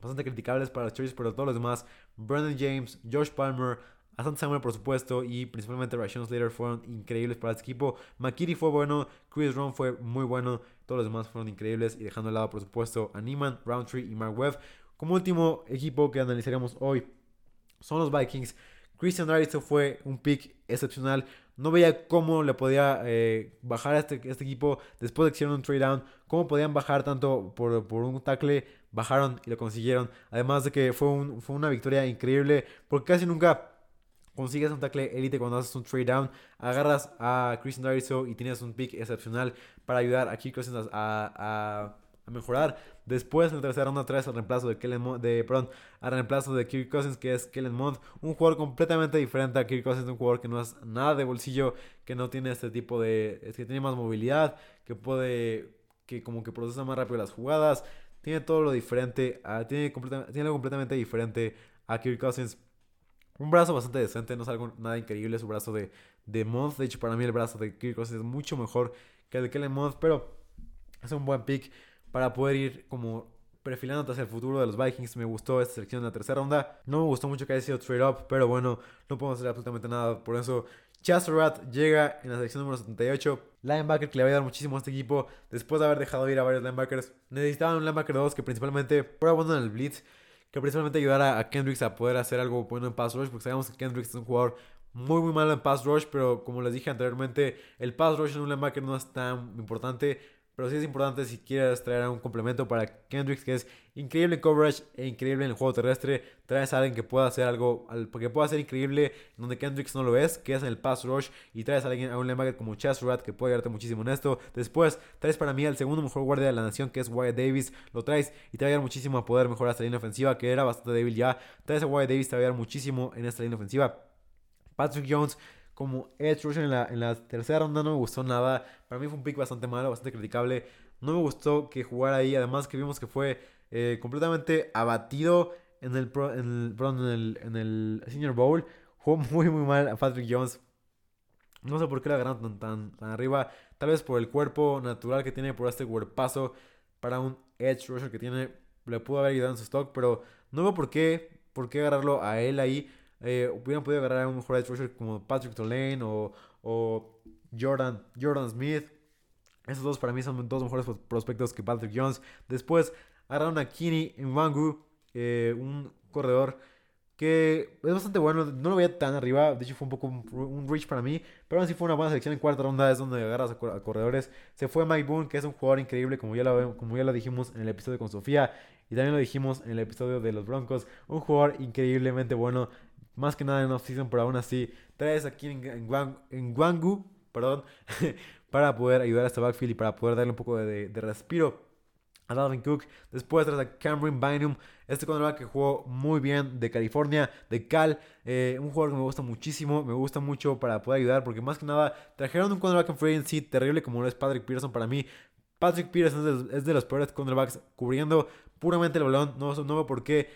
bastante criticables para los Chargers, pero todos los demás, Brandon James, Josh Palmer, Asante Samuel, por supuesto, y principalmente Rashawn Slater fueron increíbles para este equipo. McKitty fue bueno, Chris Ron fue muy bueno, todos los demás fueron increíbles. Y dejando de lado, por supuesto, a Neiman, Roundtree y Mark Webb. Como último equipo que analizaremos hoy son los Vikings. Christian Darrisaw fue un pick excepcional. No veía cómo le podía eh, bajar a este, este, equipo después de que hicieron un trade down. Cómo podían bajar tanto por, por un tackle bajaron y lo consiguieron. Además de que fue, un, fue una victoria increíble porque casi nunca consigues un tackle elite cuando haces un trade down, agarras a Christian Dariso y tienes un pick excepcional para ayudar a Kirk Cousins a, a, mejorar. Después en la tercera ronda traes al reemplazo de Kellen de perdón, al reemplazo de Kirk Cousins que es Kellen Mond, un jugador completamente diferente a Kirk Cousins, un jugador que no es nada de bolsillo, que no tiene este tipo de que tiene más movilidad, que puede que como que procesa más rápido las jugadas, tiene todo lo diferente, tiene, tiene algo completamente diferente a Kirk Cousins. Un brazo bastante decente, no es algo nada increíble su brazo de, de Month. De hecho, para mí el brazo de Kirk Cousins es mucho mejor que el de Kellen Month, pero es un buen pick para poder ir como perfilando hacia el futuro de los Vikings. Me gustó esta selección en la tercera ronda. No me gustó mucho que haya sido trade up, pero bueno, no podemos hacer absolutamente nada. Por eso, Chasterat llega en la selección número 78. Linebacker que le va a ayudar muchísimo a este equipo después de haber dejado ir a varios linebackers. Necesitaban un linebacker 2 que principalmente fuera bueno en el blitz que principalmente ayudara a Kendricks a poder hacer algo bueno en pass rush, porque sabemos que Kendricks es un jugador muy muy malo en pass rush, pero como les dije anteriormente, el pass rush en un linebacker no es tan importante, pero sí es importante si quieres traer un complemento para Kendricks, que es increíble en coverage e increíble en el juego terrestre. Traes a alguien que pueda hacer algo, porque pueda ser increíble donde Kendricks no lo es, que es en el pass rush. Y traes a alguien, a un linebacker como Chas Rat, que puede ayudarte muchísimo en esto. Después, traes para mí al segundo mejor guardia de la nación, que es Wyatt Davis. Lo traes y te va a ayudar muchísimo a poder mejorar esta línea ofensiva, que era bastante débil ya. Traes a Wyatt Davis, te va a ayudar muchísimo en esta línea ofensiva. Patrick Jones como edge rusher en la, en la tercera ronda no me gustó nada. Para mí fue un pick bastante malo, bastante criticable. No me gustó que jugara ahí. Además que vimos que fue eh, completamente abatido en el, en, el, en, el, Senior Bowl. Jugó muy muy mal a Patrick Jones. No sé por qué la agarraron tan, tan, arriba. Tal vez por el cuerpo natural que tiene, por este cuerpazo para un edge rusher que tiene. Le pudo haber ayudado en su stock, pero no veo por qué, por qué agarrarlo a él ahí. Eh, hubieran podido agarrar a un mejor rusher como Patrick Tulane o, Jordan, Jordan Smith. Esos dos para mí son dos mejores prospectos que Patrick Jones. Después agarraron a Kini Nwangu, eh, un corredor que es bastante bueno. No lo veía tan arriba. De hecho, fue un poco un, reach para mí. Pero aún así fue una buena selección en cuarta ronda. Es donde agarras a, corredores. Se fue Mike Boone, que es un jugador increíble, como ya, lo, como ya lo dijimos en el episodio con Sofía. Y también lo dijimos en el episodio de los Broncos. Un jugador increíblemente bueno. Más que nada en off-season, pero aún así. Traes aquí en, Guangu, perdón, para poder ayudar a este backfield y para poder darle un poco de, respiro a Dalvin Cook. Después traes a Cameron Bynum, este cornerback que jugó muy bien de California, de Cal. Eh, un jugador que me gusta muchísimo, me gusta mucho para poder ayudar, porque más que nada trajeron un cornerback en free agency terrible como lo es Patrick Pearson para mí. Patrick Pearson es de, los peores cornerbacks cubriendo puramente el balón. No, no veo por qué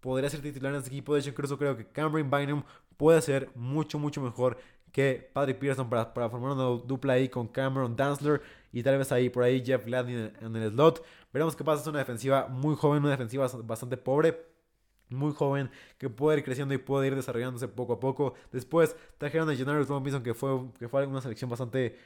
podría ser titular en este equipo. De hecho, incluso creo que Cameron Bynum puede ser mucho, mucho mejor que Patrick Pearson para, para formar una dupla ahí con Cameron Dansler y tal vez ahí por ahí Jeff Gladney en, el slot. Veremos qué pasa. Es una defensiva muy joven, una defensiva bastante pobre. Muy joven, que puede ir creciendo y puede ir desarrollándose poco a poco. Después trajeron a Gennaro Robinson, que fue, que fue una selección bastante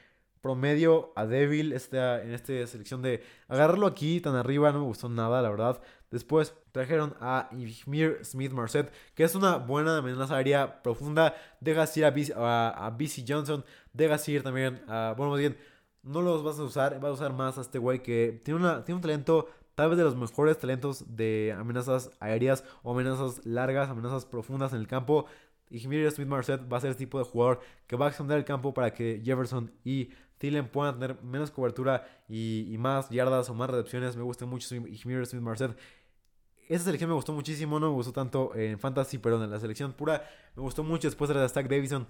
promedio a débil en esta selección de agarrarlo aquí tan arriba no me gustó nada la verdad. Después trajeron a Ihmir Smith Marset que es una buena amenaza aérea profunda dejas ir a, a, a BC Johnson dejas ir también a bueno más bien no los vas a usar vas a usar más a este güey que tiene, una, tiene un talento tal vez de los mejores talentos de amenazas aéreas o amenazas largas amenazas profundas en el campo. Ihmir Smith Marset va a ser el tipo de jugador que va a extender el campo para que Jefferson y Thielen puedan tener menos cobertura y, más yardas o más recepciones. Me gusta mucho Smith Marset. Esa selección me gustó muchísimo, no me gustó tanto en Fantasy, pero en la selección pura me gustó mucho después de la Stack Davison,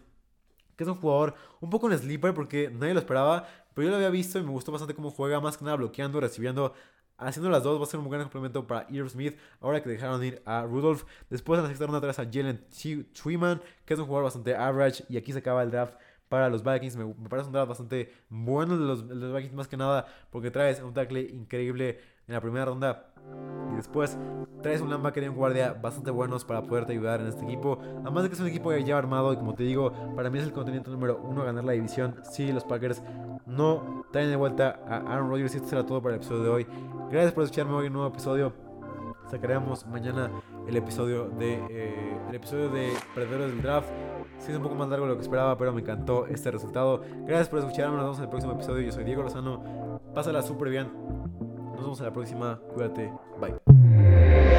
que es un jugador un poco en sleeper porque nadie lo esperaba, pero yo lo había visto y me gustó bastante cómo juega, más que nada bloqueando, recibiendo, haciendo las dos. Va a ser un buen complemento para Irv Smith ahora que dejaron ir a Rudolph. Después en la sexta ronda traes a Jalen Sweeman, que es un jugador bastante average, y aquí se acaba el draft para los Vikings. Me, parece un draft bastante bueno de los, Vikings, más que nada porque traes un tackle increíble en la primera ronda. Y después traes un linebacker y un guardia bastante buenos para poderte ayudar en este equipo. Además de que es un equipo ya armado y como te digo, para mí es el contenido número uno a ganar la división. Si los Packers no traen de vuelta a Aaron Rodgers. Y esto será todo para el episodio de hoy. Gracias por escucharme hoy en un nuevo episodio. Sacaremos mañana el episodio de eh, el episodio de Perdedores del Draft. Sí es un poco más largo de lo que esperaba, pero me encantó este resultado. Gracias por escucharme, nos vemos en el próximo episodio. Yo soy Diego Lozano. Pásala súper bien. Nos vemos en la próxima. Cuídate. Bye.